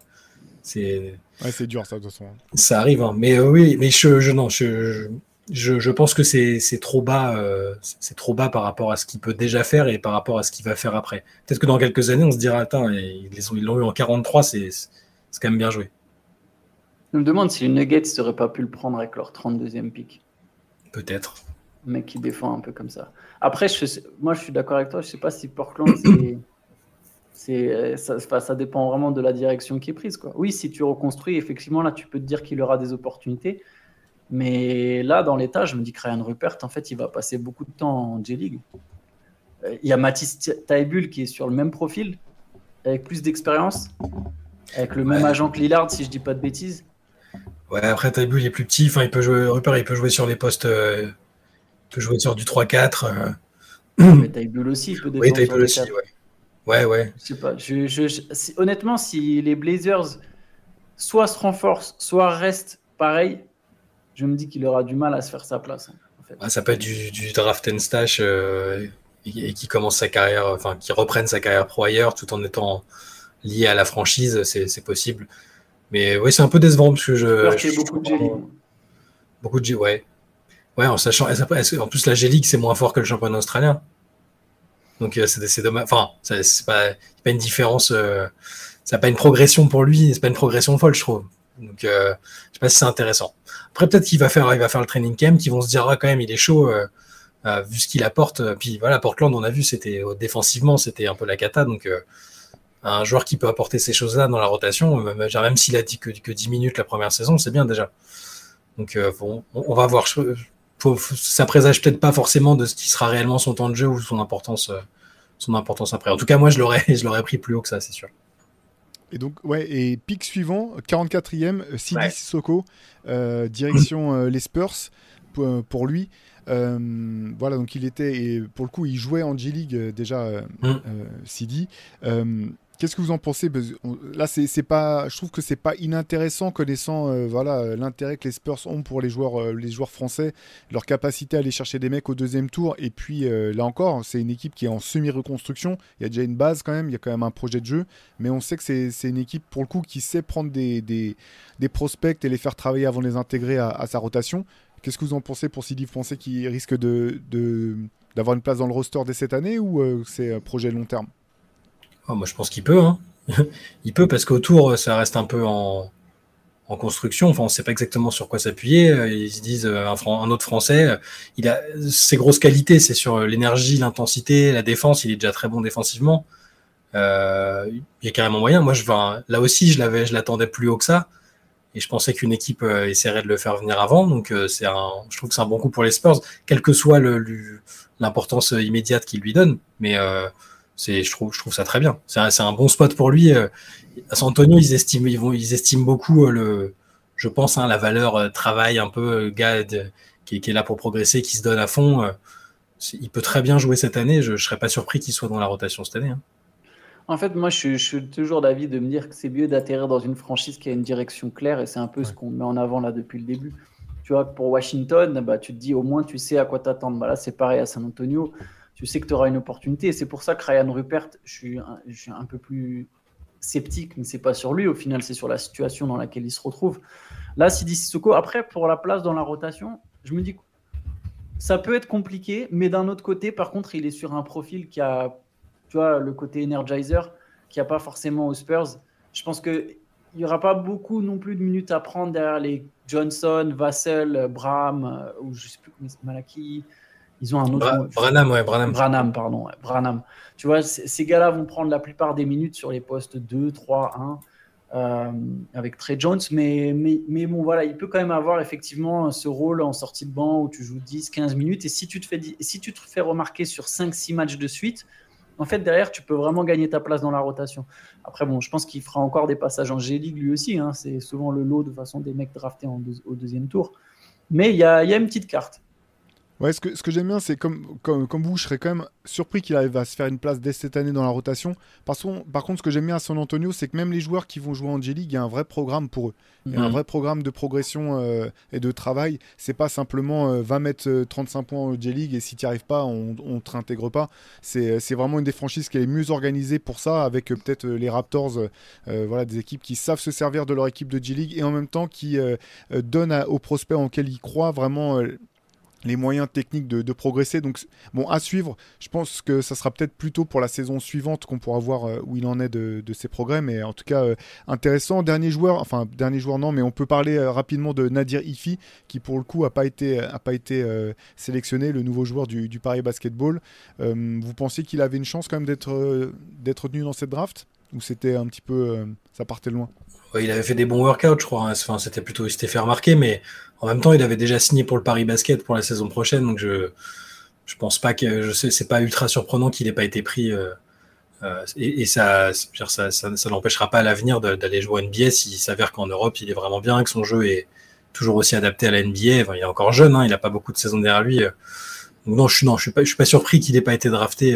c'est. Ouais, c'est dur ça de toute façon. Ça arrive, hein. mais euh, oui, mais je, je non, je, je, je pense que c'est, c'est trop bas, c'est trop bas par rapport à ce qu'il peut déjà faire et par rapport à ce qu'il va faire après. Peut-être que dans quelques années, on se dira, attends, ils l'ont eu en 43, c'est, c'est quand même bien joué. Je me demande si les Nuggets n'auraient pas pu le prendre avec leur 32e pick. Peut-être mec qui défend un peu comme ça. Après, je, moi, je suis d'accord avec toi. Je sais pas si Portland, c'est, ça, ça, dépend vraiment de la direction qui est prise. Quoi. Oui, si tu reconstruis, effectivement, là, tu peux te dire qu'il aura des opportunités. Mais là, dans l'état, je me dis que Ryan Rupert, en fait, il va passer beaucoup de temps en J-League. Euh, il y a Mathis Taibul qui est sur le même profil, avec plus d'expérience, avec le même agent que Lillard, si je dis pas de bêtises. Ouais, après Taibul il est plus petit, enfin il peut jouer Rupert, il peut jouer sur les postes euh, peut jouer sur du 3-4. Euh. Mais Taibul aussi, il peut Oui, Taibul aussi, ouais. Ouais, ouais. Je sais pas. Je, honnêtement, si les Blazers soit se renforcent, soit restent pareil, je me dis qu'il aura du mal à se faire sa place. Hein, en fait. ah, ça peut être du, draft and stash euh, et, qui commence sa carrière, enfin, qui reprenne sa carrière pro ailleurs tout en étant lié à la franchise, c'est possible. Mais oui, c'est un peu décevant parce que je. beaucoup de G Beaucoup de G, ouais. Ouais, en sachant. En plus, la G-League, c'est moins fort que le championnat australien. Donc, euh, c'est dommage. Enfin, c'est pas, pas une différence. Euh, ça pas une progression pour lui. C'est pas une progression folle, je trouve. Donc, euh, je sais pas si c'est intéressant. Après, peut-être qu'il va faire, il va faire le training camp, qu'ils vont se dire, ah, quand même, il est chaud, vu ce qu'il apporte. Puis voilà, Portland, on a vu, c'était défensivement, c'était un peu la cata. Donc, un joueur qui peut apporter ces choses-là dans la rotation, même s'il a dit que, que 10 minutes la première saison, c'est bien déjà. Donc, bon, on, va voir ça présage peut-être pas forcément de ce qui sera réellement son temps de jeu ou son importance, euh, son importance après. En tout cas, moi, je l'aurais, je l'aurais pris plus haut que ça, c'est sûr. Et donc, ouais, et pic suivant, 44e, Sidi Sissoko, euh, direction euh, les Spurs pour, lui. voilà, donc il était, et pour le coup, il jouait en G-League déjà, mmh. Sidi. Qu'est-ce que vous en pensez? Là, c'est pas, je trouve que c'est pas inintéressant connaissant euh, euh, l'intérêt que les Spurs ont pour les joueurs, euh, les joueurs français, leur capacité à aller chercher des mecs au deuxième tour. Et puis là encore, c'est une équipe qui est en semi-reconstruction. Il y a déjà une base quand même, il y a quand même un projet de jeu, mais on sait que c'est une équipe pour le coup qui sait prendre des, prospects et les faire travailler avant de les intégrer à, sa rotation. Qu'est-ce que vous en pensez pour Sidi Français qui risque d'avoir une place dans le roster dès cette année ou c'est un projet long terme? Ah, moi, je pense qu'il peut. Hein. il peut parce qu'autour, ça reste un peu en, construction. Enfin, on ne sait pas exactement sur quoi s'appuyer. Ils se disent euh, un, autre Français. Il a ses grosses qualités, c'est sur l'énergie, l'intensité, la défense. Il est déjà très bon défensivement. Euh, il y a carrément moyen. Moi, je là aussi, je l'avais, je l'attendais plus haut que ça. Et je pensais qu'une équipe euh, essaierait de le faire venir avant. Donc, c'est un, je trouve que c'est un bon coup pour les Spurs, quelle que soit l'importance immédiate qu'il lui donne. Mais c'est, je trouve, je trouve ça très bien. C'est un, un, bon spot pour lui. À San Antonio, ils estiment, ils vont, ils estiment beaucoup le, je pense, hein, la valeur travail un peu gars qui, est là pour progresser, qui se donne à fond. il peut très bien jouer cette année. Je, ne serais pas surpris qu'il soit dans la rotation cette année. Hein. En fait, moi, je, suis toujours d'avis de me dire que c'est mieux d'atterrir dans une franchise qui a une direction claire, et c'est un peu ce qu'on met en avant là depuis le début. Tu vois, pour Washington, bah, tu te dis au moins tu sais à quoi t'attendre. Bah, là, c'est pareil à San Antonio. Tu sais que tu auras une opportunité. Et c'est pour ça que Ryan Rupert, je suis, un, peu plus sceptique, mais c'est pas sur lui. Au final, c'est sur la situation dans laquelle il se retrouve. Là, Sidi Sissoko, après, pour la place dans la rotation, je me dis ça peut être compliqué, mais d'un autre côté, par contre, il est sur un profil qui a tu vois, le côté energizer qu'il n'y a pas forcément aux Spurs. Je pense qu'il n'y aura pas beaucoup non plus de minutes à prendre derrière les Johnson, Vassell, Bram, euh, ou je sais plus comment Malaki. Ils ont un autre. Branham, ouais, Branham. Branham, pardon. Ouais, Branham. Tu vois, ces gars-là vont prendre la plupart des minutes sur les postes 2, 3, 1. avec Trey Jones, mais, mais, mais, bon, voilà, il peut quand même avoir effectivement ce rôle en sortie de banc où tu joues 10, 15 minutes. Et si tu te fais, si tu te fais remarquer sur 5, 6 matchs de suite, en fait, derrière, tu peux vraiment gagner ta place dans la rotation. Après, bon, je pense qu'il fera encore des passages en G-League lui aussi. Hein. C'est souvent le lot de façon des mecs draftés au deuxième tour. Mais il y a, une petite carte. Ouais, ce que, ce que j'aime bien, c'est comme, comme, comme, vous, je serais quand même surpris qu'il arrive à se faire une place dès cette année dans la rotation. Par, par contre, ce que j'aime bien à San Antonio, c'est que même les joueurs qui vont jouer en J-League, il y a un vrai programme pour eux. Il y a un mhm. vrai programme de progression euh, et de travail. C'est pas simplement 20 euh, mètres 35 euh, points en J-League et si tu n'y arrives pas, on ne te réintègre pas. C'est vraiment une des franchises qui est mieux organisée pour ça, avec peut-être les Raptors, voilà, des équipes qui savent se servir de leur équipe de J-League et en même temps qui donnent aux prospects en ils croient vraiment les moyens techniques de, progresser. Donc, bon, à suivre. Je pense que ça sera peut-être plutôt pour la saison suivante qu'on pourra voir euh, où il en est de, ses progrès. Mais en tout cas, euh, intéressant. Dernier joueur, enfin, dernier joueur, non, mais on peut parler euh, rapidement de Nadir Ifi, qui pour le coup n'a pas été, a pas été sélectionné, le nouveau joueur du, Paris Basketball. vous pensiez qu'il avait une chance quand même d'être d'être retenu dans cette draft? Ou c'était un petit peu. ça partait loin? Il avait fait des bons workouts, je crois. Hein. Enfin, c'était plutôt, il s'était fait remarquer, mais en même temps, il avait déjà signé pour le Paris Basket pour la saison prochaine, donc je, je pense pas que, je sais, c'est pas ultra surprenant qu'il n'ait pas été pris. Euh, euh, et, ça, ça, ça, n'empêchera pas à l'avenir d'aller jouer à NBA s'il s'avère qu'en Europe, il est vraiment bien, que son jeu est toujours aussi adapté à la NBA. Enfin, il est encore jeune, hein, il n'a pas beaucoup de saisons derrière lui. Donc non, je suis, suis pas, suis pas surpris qu'il n'ait pas été drafté.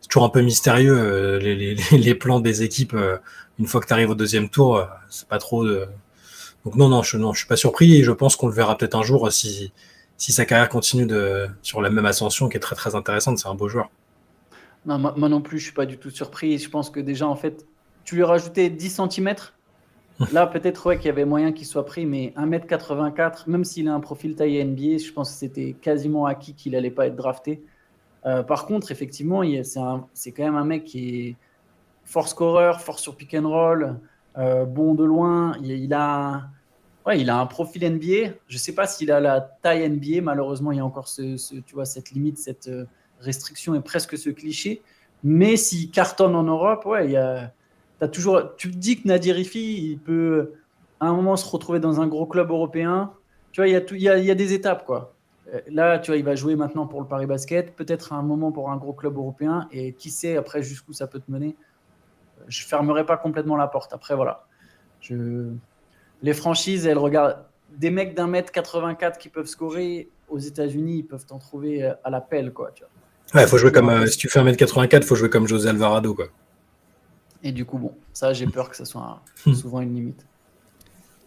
C'est toujours un peu mystérieux les, plans des équipes une fois que tu arrives au deuxième tour, euh, c'est pas trop de. Donc non, non, je je suis pas surpris et je pense qu'on le verra peut-être un jour si, si sa carrière continue de, sur la même ascension qui est très très intéressante. C'est un beau joueur. Non, moi, non plus, je suis pas du tout surpris. Je pense que déjà, en fait, tu lui rajoutais 10 cm. Là, peut-être ouais, qu'il y avait moyen qu'il soit pris, mais 1m84, même s'il a un profil taille NBA, je pense que c'était quasiment acquis qu'il allait pas être drafté. Euh, par contre, effectivement, c'est quand même un mec qui est force scoreur, force sur pick and roll, euh, bon de loin. Il, a, ouais, il a un profil NBA. Je ne sais pas s'il a la taille NBA. Malheureusement, il y a encore ce, tu vois, cette limite, cette euh, restriction et presque ce cliché. Mais s'il cartonne en Europe, ouais, il y a, toujours, tu te dis que Nadir Ifi, il peut à un moment se retrouver dans un gros club européen. Tu vois, il y a, il y a, il y a des étapes, quoi. Euh, là, tu vois, il va jouer maintenant pour le Paris Basket, peut-être à un moment pour un gros club européen, et qui sait après jusqu'où ça peut te mener je fermerai pas complètement la porte. Après, voilà. Je... Les franchises, elles regardent des mecs d'un mètre 84 qui peuvent scorer aux États-Unis, ils peuvent t'en trouver euh, à l'appel, quoi. Tu vois. Ouais, faut jouer comme euh, si tu fais un mètre 84, faut jouer comme José Alvarado, quoi. Et du coup, bon, ça, j'ai peur que ça soit souvent une limite.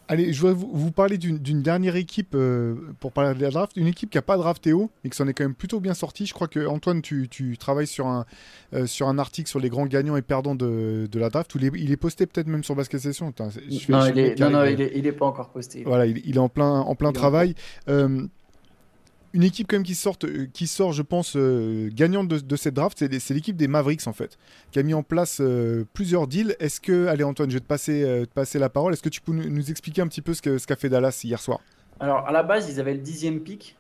Allez, je voudrais vous, parler d'une dernière équipe euh, pour parler de la draft. Une équipe qui n'a pas drafté haut, mais qui s'en est quand même plutôt bien sortie. Je crois que Antoine, tu, travailles sur un, euh, sur un article sur les grands gagnants et perdants de, la draft. Où il, est, posté peut-être même sur Basket Session. non, il est, non, il, est, pas encore posté. Voilà, il, est en plein, en plein travail. Euh, une équipe quand même qui sort, euh, qui sort je pense, euh, gagnante de, cette draft, c'est l'équipe des Mavericks en fait, qui a mis en place euh, plusieurs deals. Est-ce que, allez Antoine, je vais te passer, la parole. Est-ce que tu peux nous expliquer un petit peu ce qu'a fait Dallas hier soir? Alors à la base, ils avaient le dixième pick.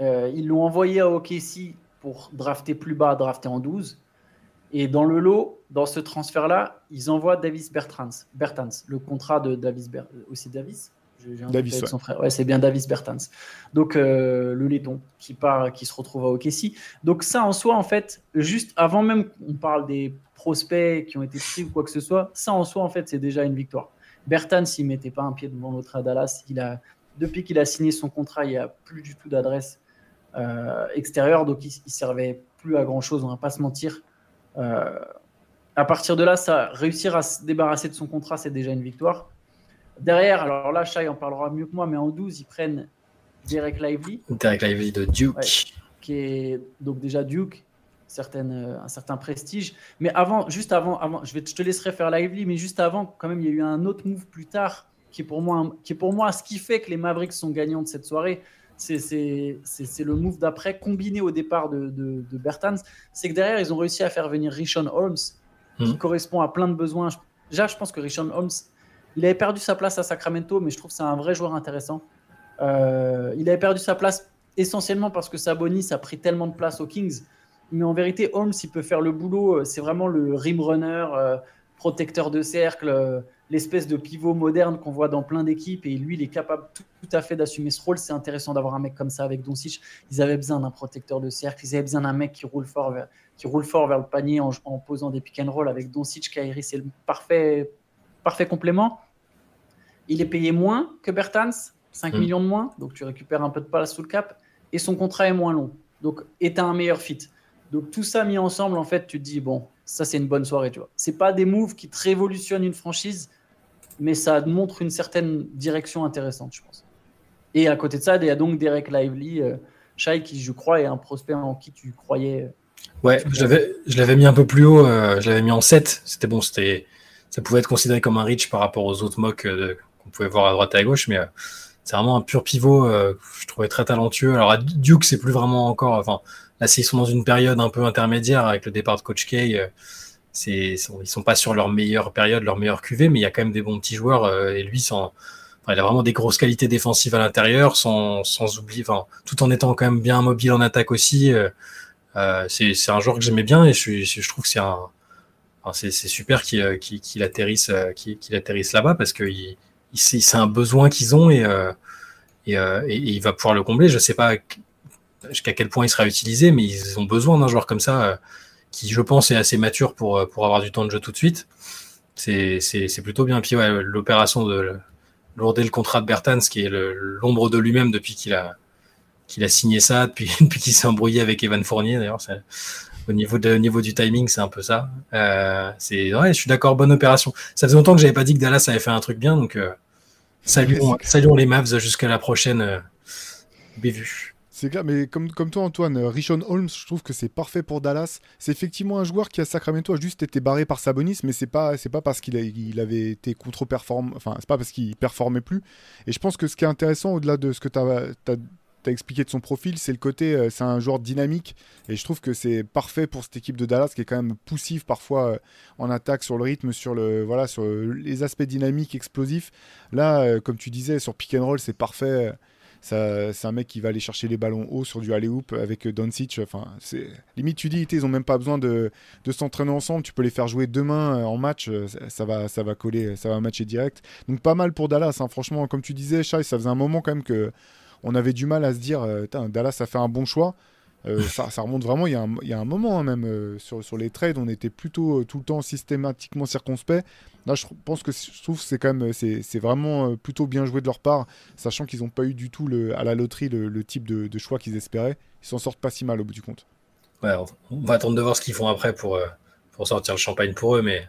ils l'ont envoyé à OKC pour drafter plus bas, drafter en 12. Et dans le lot, dans ce transfert-là, ils envoient Davis Bertans, Bertans le contrat de Davis, aussi Davis Davis, son frère. Ouais, c'est bien Davis Bertans. Donc euh, le laiton qui part, qui se retrouve à OKC. Donc ça en soi, en fait, juste avant même qu'on parle des prospects qui ont été pris ou quoi que ce soit, ça en soi, en fait, c'est déjà une victoire. Bertans, s'il mettait pas un pied devant l'autre à Dallas, il a, depuis qu'il a signé son contrat, il n'y a plus du tout d'adresse euh, extérieure, donc il, ne servait plus à grand chose. On va pas se mentir. Euh, à partir de là, ça, réussir à se débarrasser de son contrat, c'est déjà une victoire. Derrière, alors là, Shai en parlera mieux que moi, mais en 12, ils prennent Derek Lively. Derek Lively de Duke. qui est donc déjà Duke, certaine, euh, un certain prestige. Mais avant, juste avant, avant je, vais, je te laisserai faire Lively, mais juste avant, quand même, il y a eu un autre move plus tard qui est pour moi, qui est pour moi ce qui fait que les Mavericks sont gagnants de cette soirée. C'est le move d'après, combiné au départ de, de, de Bertans. C'est que derrière, ils ont réussi à faire venir Rishon Holmes, qui hmm. correspond à plein de besoins. Déjà, je pense que Rishon Holmes, il avait perdu sa place à Sacramento, mais je trouve que c'est un vrai joueur intéressant. Euh, il avait perdu sa place essentiellement parce que Sabonis a pris tellement de place aux Kings. Mais en vérité, Holmes, il peut faire le boulot. C'est vraiment le rim runner, euh, protecteur de cercle, euh, l'espèce de pivot moderne qu'on voit dans plein d'équipes. Et lui, il est capable tout, à fait d'assumer ce rôle. C'est intéressant d'avoir un mec comme ça avec Doncic. Ils avaient besoin d'un protecteur de cercle. Ils avaient besoin d'un mec qui roule fort vers, qui roule fort vers le panier en, posant des pick and roll avec Doncic, Kyrie. C'est le parfait, parfait complément. Il est payé moins que Bertans, 5 hmm. millions de moins, donc tu récupères un peu de place sous le cap, et son contrat est moins long, donc est un meilleur fit. Donc tout ça mis ensemble, en fait, tu te dis, bon, ça c'est une bonne soirée, tu vois. C'est pas des moves qui te révolutionnent une franchise, mais ça montre une certaine direction intéressante, je pense. Et à côté de ça, il y a donc Derek Lively, euh, Shai, qui je crois est un prospect en qui tu croyais. Euh, ouais, je l'avais mis un peu plus haut, euh, je l'avais mis en 7. C'était bon, c'était ça pouvait être considéré comme un reach par rapport aux autres mocks euh, on pouvait voir à droite et à gauche, mais euh, c'est vraiment un pur pivot. Euh, je trouvais très talentueux. Alors à Duke, c'est plus vraiment encore. Enfin, là, ils sont dans une période un peu intermédiaire avec le départ de Coach K. Euh, c'est, ils sont pas sur leur meilleure période, leur meilleure QV, mais il y a quand même des bons petits joueurs. et lui, sans, il a vraiment des grosses qualités défensives à l'intérieur, sans, sans oublier, enfin, tout en étant quand même bien mobile en attaque aussi. c'est, c'est un joueur que j'aimais bien et je, je trouve que c'est un, c'est, c'est super qu'il, atterrisse, qu'il atterrisse là-bas parce qu'il c'est un besoin qu'ils ont euh, euh, et, et, il va pouvoir le combler. Je ne sais pas jusqu'à quel point il sera utilisé, mais ils ont besoin d'un joueur comme ça euh, qui, je pense, est assez mature pour, pour avoir du temps de jeu tout de suite. C'est plutôt bien. Puis ouais, l'opération de lourder le contrat de Bertans, qui est l'ombre de lui-même depuis qu'il a, qu'il a signé ça, depuis, depuis qu'il s'est embrouillé avec Evan Fournier, d'ailleurs. Au niveau, de, au niveau du timing, c'est un peu ça. Euh, c'est ouais, je suis d'accord, bonne opération. Ça faisait longtemps que j'avais pas dit que Dallas avait fait un truc bien, donc euh, saluons, saluons, les Mavs jusqu'à la prochaine euh, bévue. C'est clair, mais comme, comme toi, Antoine, euh, Rishon Holmes, je trouve que c'est parfait pour Dallas. C'est effectivement un joueur qui, à Sacramento, a juste été barré par Sabonis, mais c'est pas, c'est pas parce qu'il il avait été contre-performant, enfin, c'est pas parce qu'il performait plus. Et je pense que ce qui est intéressant, au-delà de ce que tu as, as expliqué de son profil, c'est le côté, euh, c'est un joueur dynamique et je trouve que c'est parfait pour cette équipe de Dallas qui est quand même poussive parfois euh, en attaque sur le rythme, sur le voilà, sur les aspects dynamiques, explosifs. Là, euh, comme tu disais, sur pick and roll, c'est parfait. C'est un mec qui va aller chercher les ballons hauts sur du alley-oop avec Doncic. Enfin, limite tu dis, ils ont même pas besoin de, s'entraîner ensemble. Tu peux les faire jouer demain en match, ça va, ça va coller, ça va matcher direct. Donc pas mal pour Dallas. Hein. Franchement, comme tu disais, Shai, ça faisait un moment quand même que on avait du mal à se dire, euh, Dallas a fait un bon choix. Euh, ça, remonte vraiment, il y a un, moment hein, même euh, sur, les trades, on était plutôt tout le temps systématiquement circonspect. Là, je pense que je trouve c'est quand même c'est vraiment plutôt bien joué de leur part, sachant qu'ils n'ont pas eu du tout à la loterie le, type de, choix qu'ils espéraient. Ils s'en sortent pas si mal au bout du compte. on va attendre de voir ce qu'ils font après pour, pour sortir le champagne pour eux, mais.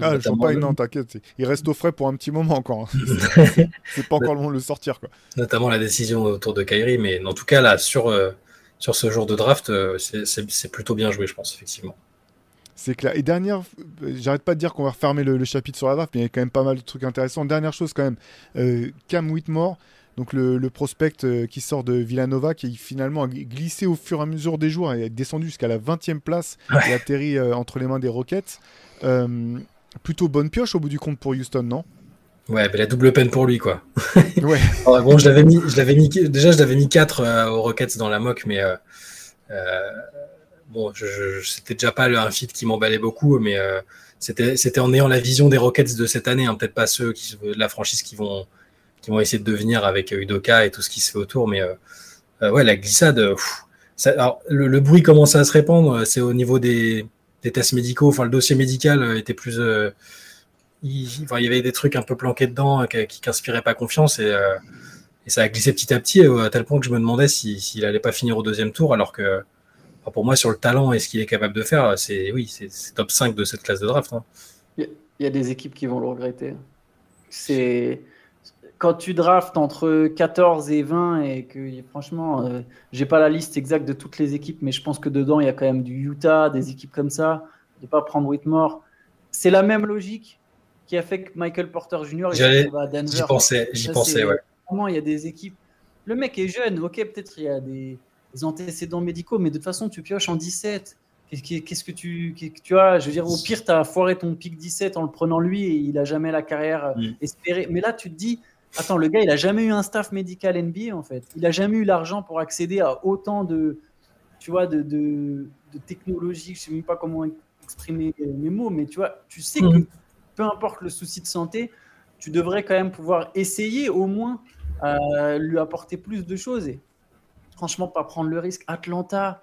Ah, le champagne, non, t'inquiète. Il reste au frais pour un petit moment encore. Hein. C'est pas encore le moment de le sortir. Quoi. Notamment la décision autour de Kyrie, mais en tout cas, là, sur, euh, sur ce jour de draft, euh, c'est plutôt bien joué, je pense, effectivement. C'est clair. Et dernière, euh, j'arrête pas de dire qu'on va refermer le, chapitre sur la draft, mais il y a quand même pas mal de trucs intéressants. Dernière chose, quand même, Cam Whitmore donc le, prospect euh, qui sort de Villanova, qui finalement a glissé au fur et à mesure des jours et est descendu jusqu'à la 20e place et atterri euh, entre les mains des Rockets. Euh, plutôt bonne pioche au bout du compte pour Houston, non? Ouais, mais la double peine pour lui, quoi. ouais. bon, je l'avais mis, je l'avais mis, déjà, je l'avais mis 4 aux Rockets dans la mock, mais bon, je, c'était déjà pas un fit qui m'emballait beaucoup, mais c'était, c'était en ayant la vision des Rockets de cette année, hein, peut-être pas ceux qui, de la franchise qui vont, qui vont essayer de devenir avec Udoka et tout ce qui se fait autour. Mais ouais, la glissade, le, bruit commence à se répandre. C'est au niveau des, tests médicaux. Enfin, le dossier médical était plus. Il, y avait des trucs un peu planqués dedans qui n'inspiraient pas confiance et, ça a glissé petit à petit à tel point que je me demandais s'il n'allait allait pas finir au deuxième tour alors que pour moi, sur le talent et ce qu'il est capable de faire, c'est oui, c'est top 5 de cette classe de draft. Hein. Il y a des équipes qui vont le regretter. C'est quand tu draftes entre 14 et 20 et que franchement, euh, j'ai pas la liste exacte de toutes les équipes, mais je pense que dedans il y a quand même du Utah, des équipes comme ça, de pas prendre Whitmore. C'est la même logique qui a fait que Michael Porter Jr. à Denver. J'y pensais, j'y pensais, ouais. Vraiment, il y a des équipes. Le mec est jeune, ok, peut-être il y a des des antécédents médicaux, mais de toute façon, tu pioches en 17. Qu'est-ce que tu, tu as? Je veux dire, au pire, tu as foiré ton pic 17 en le prenant lui et il a jamais la carrière euh, mm. espérée. Mais là, tu te dis, attends, le gars, il a jamais eu un staff médical NBA en fait. Il a jamais eu l'argent pour accéder à autant de, tu vois, de, de, technologie. Je sais même pas comment exprimer mes mots, mais tu vois, tu sais que mm. peu importe le souci de santé, tu devrais quand même pouvoir essayer au moins à lui apporter plus de choses. Et franchement, pas prendre le risque. Atlanta,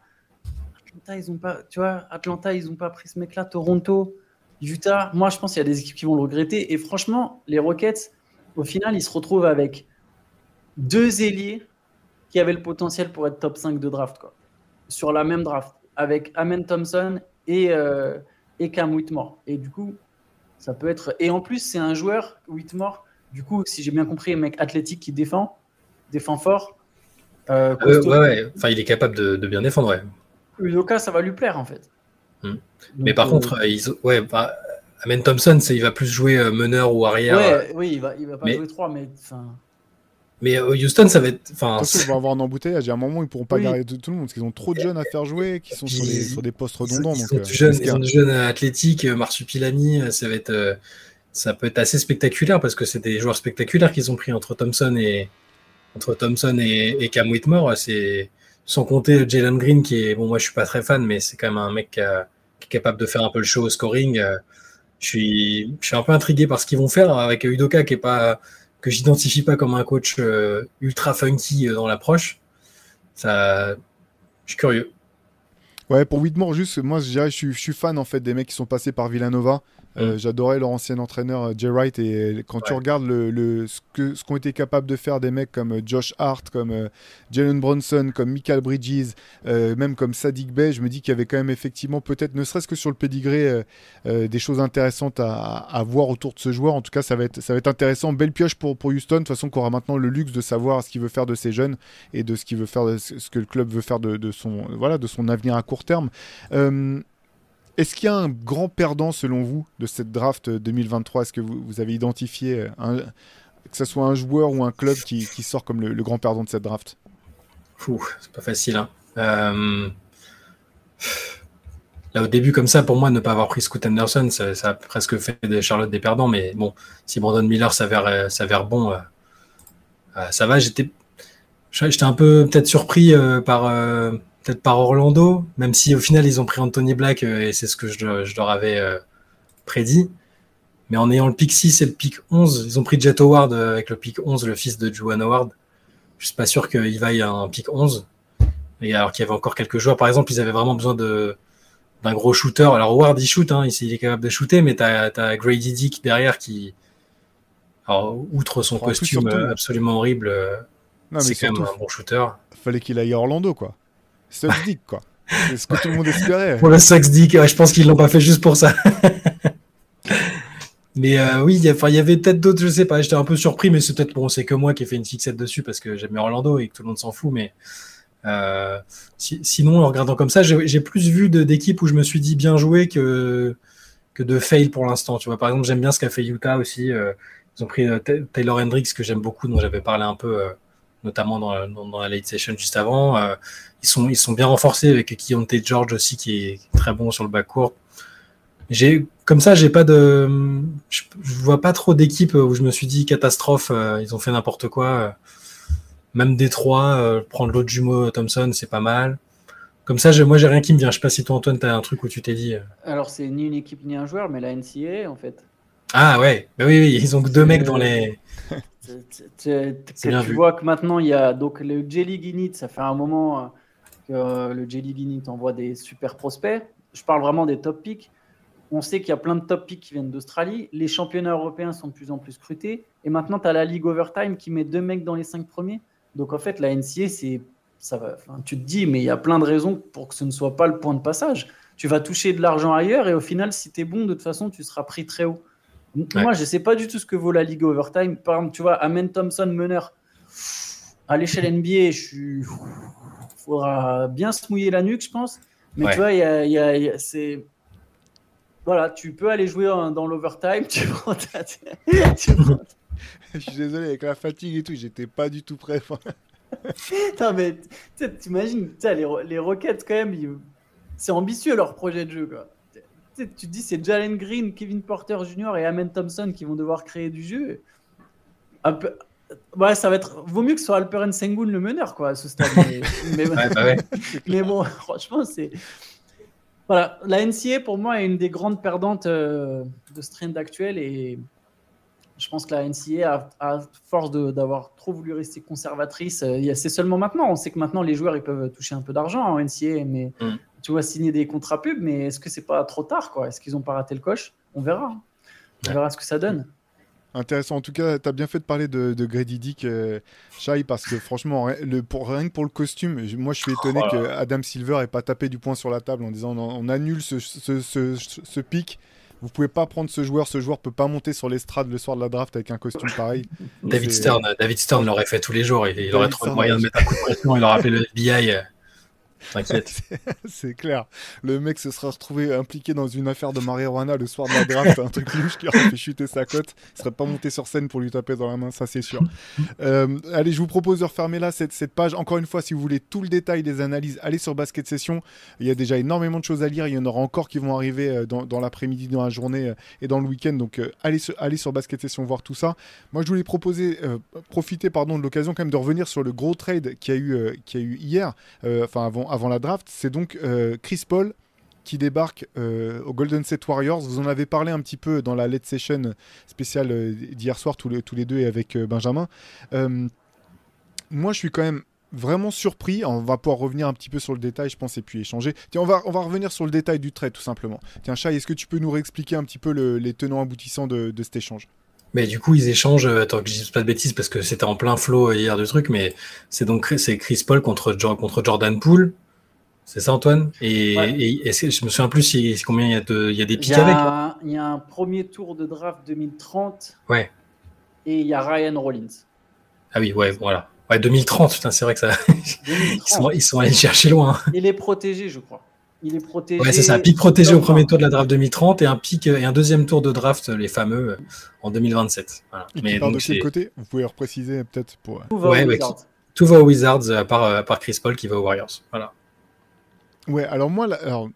Atlanta, ils ont pas, tu vois, Atlanta, ils ont pas pris ce mec-là. Toronto, Utah, moi, je pense qu'il y a des équipes qui vont le regretter. Et franchement, les Rockets, au final, ils se retrouvent avec deux ailiers qui avaient le potentiel pour être top 5 de draft, quoi. Sur la même draft, avec Amen Thompson et, euh, et Cam Whitmore. Et du coup, ça peut être. Et en plus, c'est un joueur, Whitmore, du coup, si j'ai bien compris, un mec athlétique qui défend, défend fort. Euh, euh, ouais, ouais, Enfin, il est capable de, bien défendre, ouais. Udoka, ça va lui plaire, en fait. Hmm. Mais par contre, euh, ils, ouais, bah, Amen Thompson, il va plus jouer meneur ou arrière. Ouais, oui, il va, il va pas jouer 3, mais. Mais Houston, ça va être. Enfin, ils vont avoir un embouteillage. À un moment, ils pourront pas garder tout, le monde parce qu'ils ont trop de jeunes à faire jouer, qui sont sur, sur, des postes redondants. Ils, donc, jeunes, ils ont des jeunes athlétiques, Marsupilami, ça va être. ça peut être assez spectaculaire parce que c'est des joueurs spectaculaires qu'ils ont pris entre Thompson et, entre Thompson et, Cam Whitmore, c'est sans compter Jalen Green qui est bon moi je suis pas très fan mais c'est quand même un mec qui, est capable de faire un peu le show au scoring. Euh, je suis je suis un peu intrigué par ce qu'ils vont faire avec Udoka qui est pas que j'identifie pas comme un coach euh, ultra funky euh, dans l'approche. Ça je suis curieux. Ouais, pour Whitmore, juste, moi, je dirais, je suis, je suis fan en fait des mecs qui sont passés par Villanova. Euh, mm. J'adorais leur ancien entraîneur euh, Jay Wright et quand tu regardes le, ce qu'ont ce été capables de faire des mecs comme euh, Josh Hart, comme Jalen Bronson, comme Michael Bridges, même comme Sadiq Bey, je me dis qu'il y avait quand même effectivement peut-être, ne serait-ce que sur le pédigré, des choses intéressantes à, à, voir autour de ce joueur. En tout cas, ça va être, ça va être intéressant. Belle pioche pour, pour Houston, de toute façon, qu'on aura maintenant le luxe de savoir ce qu'il veut faire de ses jeunes et de ce qu'il veut faire, ce que le club veut faire de, de, son, voilà, de son avenir à court terme. Est-ce qu'il y a un grand perdant selon vous de cette draft 2023 Est-ce que vous, avez identifié un, que ce soit un joueur ou un club qui, sort comme le, grand perdant de cette draft? C'est pas facile. Hein. Euh, là, au début, comme ça, pour moi, ne pas avoir pris Scott Anderson, ça, a presque fait de Charlotte des perdants. Mais bon, si Brandon Miller s'avère bon, euh, euh, ça va. J'étais un peu peut-être surpris par peut-être par Orlando, même si au final ils ont pris Anthony Black euh, et c'est ce que je, leur avais euh, prédit. Mais en ayant le pick 6 et le pick 11, ils ont pris Jet Howard euh, avec le pick 11, le fils de Juwan Howard. Je suis pas sûr qu'il vaille un pick 11. Et alors qu'il y avait encore quelques joueurs, par exemple, ils avaient vraiment besoin de d'un gros shooter. Alors Howard il shoot, hein, il, est capable de shooter, mais tu as, Grady Dick derrière qui, alors, outre son costume absolument horrible, c'est quand même un bon shooter. Fallait qu'il aille à Orlando, quoi. Sucks Dick, quoi. C'est ce que tout le monde espérait. Pour le Sucks Dick, je pense qu'ils l'ont pas fait juste pour ça. mais euh, oui, il y, avait peut-être d'autres, je sais pas. J'étais un peu surpris, mais c'est peut-être bon, c'est que moi qui ai fait une fixette dessus parce que j'aime Orlando et que tout le monde s'en fout. Mais euh, sinon, en regardant comme ça, j'ai plus vu d'équipes où je me suis dit bien joué que, que de fail pour l'instant. Tu vois, par exemple, j'aime bien ce qu'a fait Utah aussi. Euh, ils ont pris Taylor Hendricks que j'aime beaucoup, dont j'avais parlé un peu notamment dans, dans, la late session juste avant. Euh, ils, sont, ils sont bien renforcés avec Keontae George aussi, qui est très bon sur le bas court. J'ai, comme ça, j'ai pas de, je, vois pas trop d'équipes où je me suis dit catastrophe, euh, ils ont fait n'importe quoi. Euh. même Détroit, prendre l'autre jumeau Thompson, c'est pas mal. Comme ça, moi, j'ai rien qui me vient. Je sais pas si toi, Antoine, tu as un truc où tu t'es dit. Alors, c'est ni une équipe ni un joueur, mais la NCA, en fait. Ah ouais, bah oui, oui, ils ont que deux mecs dans les tu vois que maintenant, il y a donc le Jelly Guinea, ça fait un moment que le Jelly Guinea envoie des super prospects. Je parle vraiment des top picks. On sait qu'il y a plein de top picks qui viennent d'Australie. Les championnats européens sont de plus en plus scrutés. Et maintenant, tu as la Ligue Overtime qui met deux mecs dans les cinq premiers. Donc, en fait, la NCA, c'est. Ça va, tu te dis, mais il y a plein de raisons pour que ce ne soit pas le point de passage. Tu vas toucher de l'argent ailleurs et au final, si tu es bon, de toute façon, tu seras pris très haut. Moi, je ne sais pas du tout ce que vaut la Ligue Overtime. Par exemple, tu vois, Amen Thompson, meneur. À l'échelle NBA, je suis. Faudra bien se mouiller la nuque, je pense. Mais tu vois, il y a, c'est voilà, tu peux aller jouer dans l'overtime. Tu Je suis désolé, avec la fatigue et tout, j'étais pas du tout prêt. non, mais t'imagines, les, les Rockets, quand même, c'est ambitieux leur projet de jeu. Quoi. Tu te dis, c'est Jalen Green, Kevin Porter Jr. et Amen Thompson qui vont devoir créer du jeu. Un peu... Ouais, ça va être. Vaut mieux que ce soit Alperen Sengun le meneur, quoi, à ce stade. Mais, bah mais bon, franchement, c'est. Voilà, la NCA pour moi est une des grandes perdantes euh, de ce trend actuel et je pense que la NCA, à, force d'avoir trop voulu rester conservatrice, euh, c'est seulement maintenant. On sait que maintenant les joueurs ils peuvent toucher un peu d'argent en NCA, mais mm. tu vois signer des contrats pubs, mais est-ce que c'est pas trop tard quoi? Est-ce qu'ils ont pas raté le coche? On verra. On verra ce que ça donne. Intéressant. En tout cas, tu as bien fait de parler de, de Grady Dick, euh, Shai, parce que franchement, le, pour, rien que pour le costume, moi je suis étonné oh que Adam Silver ait pas tapé du poing sur la table en disant on, annule ce, ce, ce, pic. Vous pouvez pas prendre ce joueur, ce joueur peut pas monter sur l'estrade le soir de la draft avec un costume pareil. David Stern, David Stern l'aurait fait tous les jours. Il, aurait trouvé le moyen de mettre un coup de pression. Il aurait appelé le FBI. Euh, c'est clair. Le mec se sera retrouvé impliqué dans une affaire de marijuana le soir de la draft, un truc louche qui aurait fait chuter sa cote. Il serait pas monté sur scène pour lui taper dans la main, ça c'est sûr. Euh, allez, je vous propose de refermer là cette, page. Encore une fois, si vous voulez tout le détail des analyses, allez sur Basket Session. Il y a déjà énormément de choses à lire. Il y en aura encore qui vont arriver euh, dans, l'après-midi, dans la journée euh, et dans le week-end. Donc allez, sur, allez sur Basket Session voir tout ça. Moi, je voulais proposer, profiter pardon, de l'occasion quand même de revenir sur le gros trade qui a eu, qui a eu hier, enfin avant avant la draft, c'est donc euh, Chris Paul qui débarque euh, au Golden State Warriors. Vous en avez parlé un petit peu dans la late session spéciale euh, d'hier soir, tous les, deux et avec Benjamin. moi, je suis quand même vraiment surpris. On va pouvoir revenir un petit peu sur le détail, je pense, et puis échanger. Tiens, on va, revenir sur le détail du trade, tout simplement. Tiens, Chai, est-ce que tu peux nous réexpliquer un petit peu les tenants aboutissants de, cet échange? Mais du coup, ils échangent, attends que je dise pas de bêtises parce que c'était en plein flow hier de trucs, mais c'est donc c'est Chris Paul contre, contre Jordan Poole, c'est ça, Antoine? Et, je me souviens plus si, combien il y, a de, il y a des pics avec. il y a un premier tour de draft 2030. Ouais. Et il y a Ryan Rollins. Ah oui, ouais, voilà. Ouais, 2030, c'est vrai que ça. ils, sont, ils sont allés chercher loin. Il est protégé, je crois. Il est protégé. Ouais, c'est ça. Un pic protégé au premier tour de la draft 2030 et un pic et un deuxième tour de draft, les fameux, en 2027. Voilà. Mais donc, de quel côté? Vous pouvez repréciser peut-être pour. Tout va, ouais, Wizards. tout va aux Wizards à part, à part Chris Paul qui va aux Warriors. Voilà. Ouais, alors moi, alors,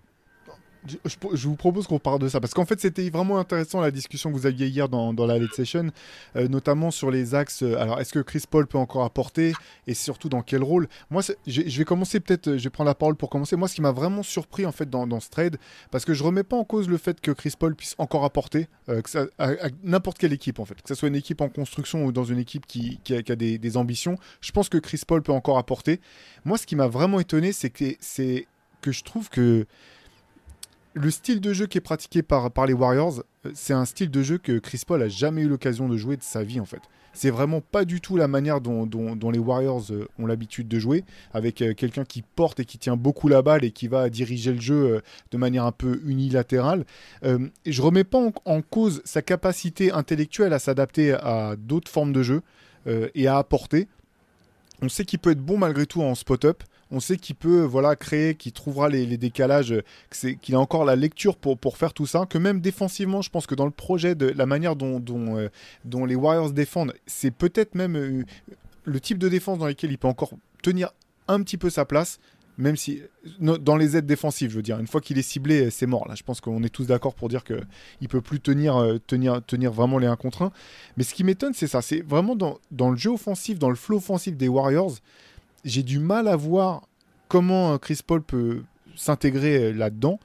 je, vous propose qu'on parle de ça parce qu'en fait c'était vraiment intéressant la discussion que vous aviez hier dans, la late session, euh, notamment sur les axes. Euh, alors est-ce que Chris Paul peut encore apporter et surtout dans quel rôle? Moi je, vais commencer peut-être, je vais prendre la parole pour commencer. Moi ce qui m'a vraiment surpris en fait dans, ce trade, parce que je remets pas en cause le fait que Chris Paul puisse encore apporter euh, à, n'importe quelle équipe en fait, que ce soit une équipe en construction ou dans une équipe qui, a, des, ambitions. Je pense que Chris Paul peut encore apporter. Moi ce qui m'a vraiment étonné c'est que je trouve que le style de jeu qui est pratiqué par, par les Warriors, euh, c'est un style de jeu que Chris Paul a jamais eu l'occasion de jouer de sa vie en fait. C'est vraiment pas du tout la manière dont, les Warriors euh, ont l'habitude de jouer, avec euh, quelqu'un qui porte et qui tient beaucoup la balle et qui va diriger le jeu de manière un peu unilatérale. et je remets pas en, cause sa capacité intellectuelle à s'adapter à d'autres formes de jeu et à apporter. On sait qu'il peut être bon malgré tout en spot-up on sait qu'il peut voilà créer, qu'il trouvera les, décalages, qu'il a encore la lecture pour, pour faire tout ça, que même défensivement, je pense que dans le projet de la manière dont, dont, euh, les Warriors défendent, c'est peut-être même euh, le type de défense dans lequel il peut encore tenir un petit peu sa place. Même si dans les aides défensives, je veux dire, une fois qu'il est ciblé, c'est mort. Là, je pense qu'on est tous d'accord pour dire que il peut plus tenir, euh, tenir, tenir vraiment les 1 contre 1. Mais ce qui m'étonne, c'est ça. C'est vraiment dans, dans le jeu offensif, dans le flow offensif des Warriors, j'ai du mal à voir comment euh, Chris Paul peut s'intégrer euh, là-dedans.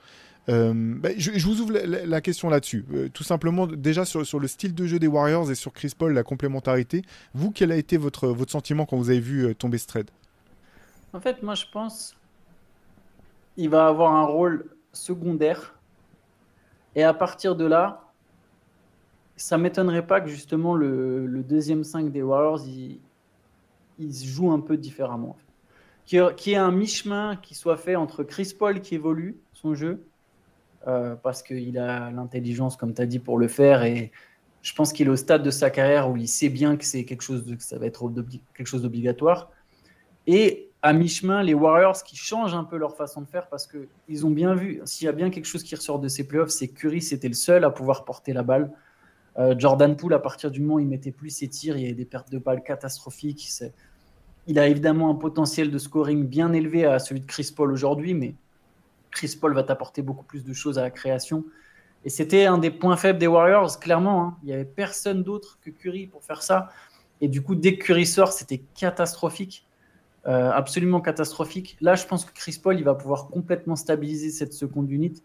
bah, je, vous ouvre la, question là-dessus. tout simplement, déjà sur, sur, le style de jeu des Warriors et sur Chris Paul, la complémentarité. Vous, quel a été votre, votre sentiment quand vous avez vu tomber ce trade? En fait, moi, je pense il va avoir un rôle secondaire. Et à partir de là, ça m'étonnerait pas que justement le, deuxième 5 des Warriors, il se joue un peu différemment. Qu'il y ait un mi-chemin qui soit fait entre Chris Paul qui évolue son jeu, euh, parce qu'il a l'intelligence, comme tu as dit, pour le faire. Et je pense qu'il est au stade de sa carrière où il sait bien que c'est quelque chose de, que ça va être quelque chose d'obligatoire. Et à mi-chemin, les Warriors qui changent un peu leur façon de faire parce qu'ils ont bien vu, s'il y a bien quelque chose qui ressort de ces playoffs, c'est que Curry, c'était le seul à pouvoir porter la balle. Euh, Jordan Poole, à partir du moment où il mettait plus ses tirs, il y avait des pertes de balles catastrophiques. Il a évidemment un potentiel de scoring bien élevé à celui de Chris Paul aujourd'hui, mais Chris Paul va t'apporter beaucoup plus de choses à la création. Et c'était un des points faibles des Warriors, clairement. Hein. Il n'y avait personne d'autre que Curry pour faire ça. Et du coup, dès que Curry sort, c'était catastrophique. Euh, absolument catastrophique. Là, je pense que Chris Paul, il va pouvoir complètement stabiliser cette seconde unité.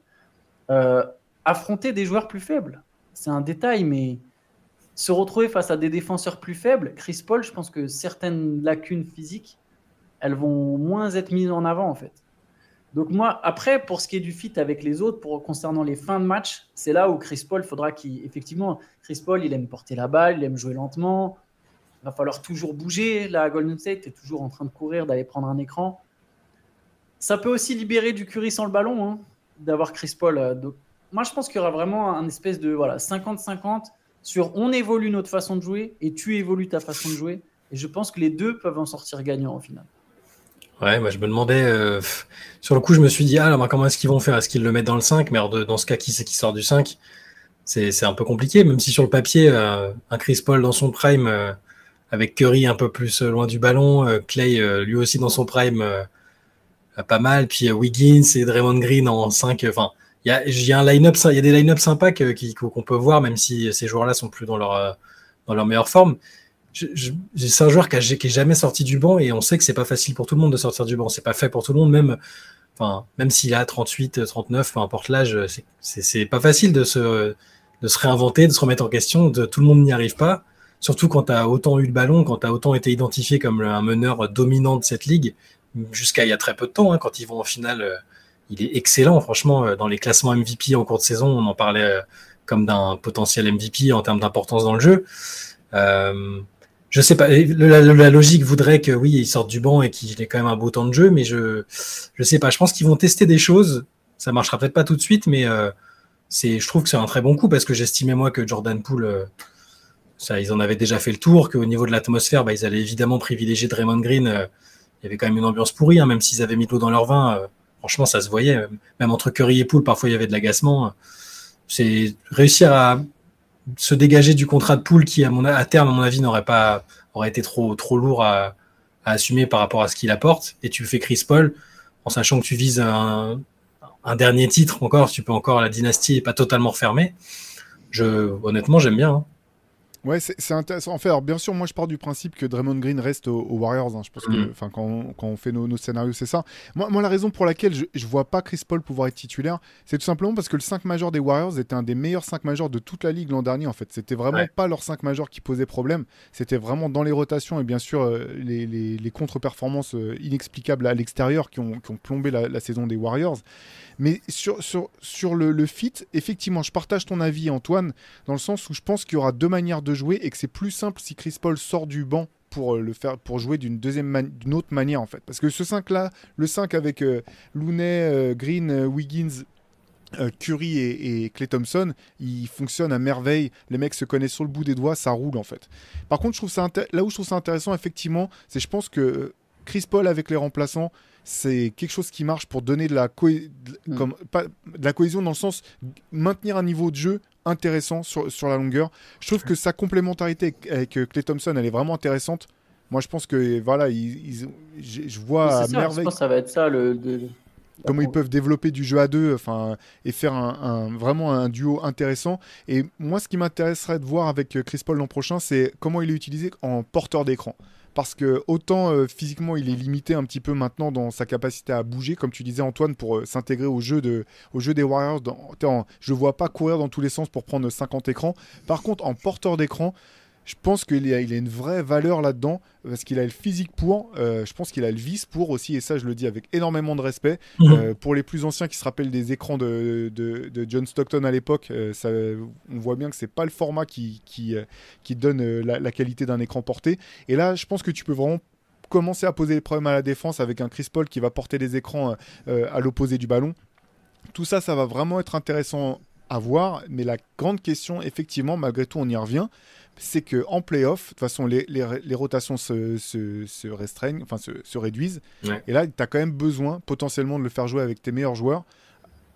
Euh, affronter des joueurs plus faibles, c'est un détail, mais se retrouver face à des défenseurs plus faibles, Chris Paul, je pense que certaines lacunes physiques, elles vont moins être mises en avant en fait. Donc moi, après, pour ce qui est du fit avec les autres, concernant les fins de match, c'est là où Chris Paul faudra qu'il, effectivement, Chris Paul, il aime porter la balle, il aime jouer lentement, il va falloir toujours bouger. La Golden State est toujours en train de courir, d'aller prendre un écran. Ça peut aussi libérer du Curry sans le ballon, hein, d'avoir Chris Paul. Euh, moi, je pense qu'il y aura vraiment un espèce de voilà 50-50 sur on évolue notre façon de jouer et tu évolues ta façon de jouer. Et je pense que les deux peuvent en sortir gagnants au final. Ouais, moi je me demandais, euh, sur le coup, je me suis dit, ah, alors, comment est-ce qu'ils vont faire? Est-ce qu'ils le mettent dans le 5 Mais dans ce cas, qui c'est qui sort du 5 C'est un peu compliqué, même si sur le papier, euh, un Chris Paul dans son prime, avec Curry un peu plus euh, loin du ballon, euh, Clay euh, lui aussi dans son prime pas mal, puis Wiggins et Draymond Green en 5. Enfin, il y a, y a des line-up sympas qu'on peut voir, même si ces joueurs-là sont plus dans leur, dans leur meilleure forme. C'est un joueur qui, n'est jamais sorti du banc et on sait que c'est pas facile pour tout le monde de sortir du banc. C'est pas fait pour tout le monde, même, enfin, même s'il a 38, 39, peu importe l'âge, c'est pas facile de se, de se réinventer, de se remettre en question. Tout le monde n'y arrive pas. Surtout quand tu as autant eu le ballon, quand tu as autant été identifié comme un meneur dominant de cette ligue, jusqu'à il y a très peu de temps, hein, quand ils vont en finale, euh, il est excellent. Franchement, euh, dans les classements MVP en cours de saison, on en parlait euh, comme d'un potentiel MVP en termes d'importance dans le jeu. Euh, je sais pas, la, logique voudrait que oui, il sorte du banc et qu'il ait quand même un beau temps de jeu, mais je je sais pas. Je pense qu'ils vont tester des choses. Ça marchera peut-être pas tout de suite, mais c'est, je trouve que c'est un très bon coup parce que j'estimais moi que Jordan Poole ça, ils en avaient déjà fait le tour, qu'au niveau de l'atmosphère, bah, ils allaient évidemment privilégier Draymond Green. Euh, il y avait quand même une ambiance pourrie, hein, même s'ils avaient mis l'eau dans leur vin. Franchement, ça se voyait. Même entre Curry et Poole, parfois il y avait de l'agacement. C'est réussir à se dégager du contrat de Poole qui, à, terme, à mon avis, n'aurait pas aurait été trop, lourd à, assumer par rapport à ce qu'il apporte. Et tu fais Chris Paul en sachant que tu vises un, dernier titre encore, tu peux encore la dynastie n'est pas totalement refermée. Honnêtement, j'aime bien. Hein. Ouais, c'est intéressant. En fait, alors bien sûr, moi je pars du principe que Draymond Green reste aux, Warriors. Hein. Je pense que, mm. enfin, quand, quand, on fait nos, nos scénarios, c'est ça. Moi, moi, la raison pour laquelle je, je vois pas Chris Paul pouvoir être titulaire, c'est tout simplement parce que le 5 majeur des Warriors était un des meilleurs 5 majeurs de toute la ligue l'an dernier. En fait, c'était vraiment pas leur 5 majeur qui posait problème. C'était vraiment dans les rotations et bien sûr euh, les, les, les contre-performances euh, inexplicables à l'extérieur qui ont, qui ont, plombé la, la, saison des Warriors. Mais sur, sur, sur le, fit, effectivement, je partage ton avis, Antoine, dans le sens où je pense qu'il y aura deux manières de jouer et que c'est plus simple si Chris Paul sort du banc pour euh, le faire pour jouer d'une deuxième d'une autre manière en fait parce que ce 5 là le 5 avec euh, Looney euh, Green Wiggins Curry et, Clay Thompson, il fonctionne à merveille. Les mecs se connaissent sur le bout des doigts, ça roule en fait. Par contre, je trouve ça là où je trouve ça intéressant, effectivement, c'est je pense que Chris Paul avec les remplaçants, c'est quelque chose qui marche pour donner de la, mm. comme, pas, de la cohésion dans le sens maintenir un niveau de jeu intéressant sur, sur la longueur. Je trouve que sa complémentarité avec, euh, Clay Thompson, elle est vraiment intéressante. Moi, je pense que voilà, ils, je vois à merveille. Je pense que ça va être ça le. comment ils peuvent développer du jeu à deux, enfin, et faire un, vraiment un duo intéressant. Et moi, ce qui m'intéresserait de voir avec euh, Chris Paul l'an prochain, c'est comment il est utilisé en porteur d'écran. Parce que autant euh, physiquement il est limité un petit peu maintenant dans sa capacité à bouger, comme tu disais Antoine, pour euh, s'intégrer au jeu des Warriors. Dans, je vois pas courir dans tous les sens pour prendre 50 écrans. Par contre, en porteur d'écran, je pense qu'il a, il a une vraie valeur là-dedans parce qu'il a le physique pour. Euh, je pense qu'il a le vice pour aussi, et ça je le dis avec énormément de respect. Mhm. Euh, pour les plus anciens qui se rappellent des écrans de, de, John Stockton à l'époque, euh, on voit bien que c'est pas le format qui, qui, qui donne la, qualité d'un écran porté. Et là, je pense que tu peux vraiment commencer à poser les problèmes à la défense avec un Chris Paul qui va porter les écrans à l'opposé du ballon. Tout ça, ça va vraiment être intéressant à voir. Mais la grande question, effectivement, malgré tout, on y revient c'est que en playoff, de toute façon, les, rotations se, restreignent, enfin se, réduisent. Et là, tu as quand même besoin potentiellement de le faire jouer avec tes meilleurs joueurs.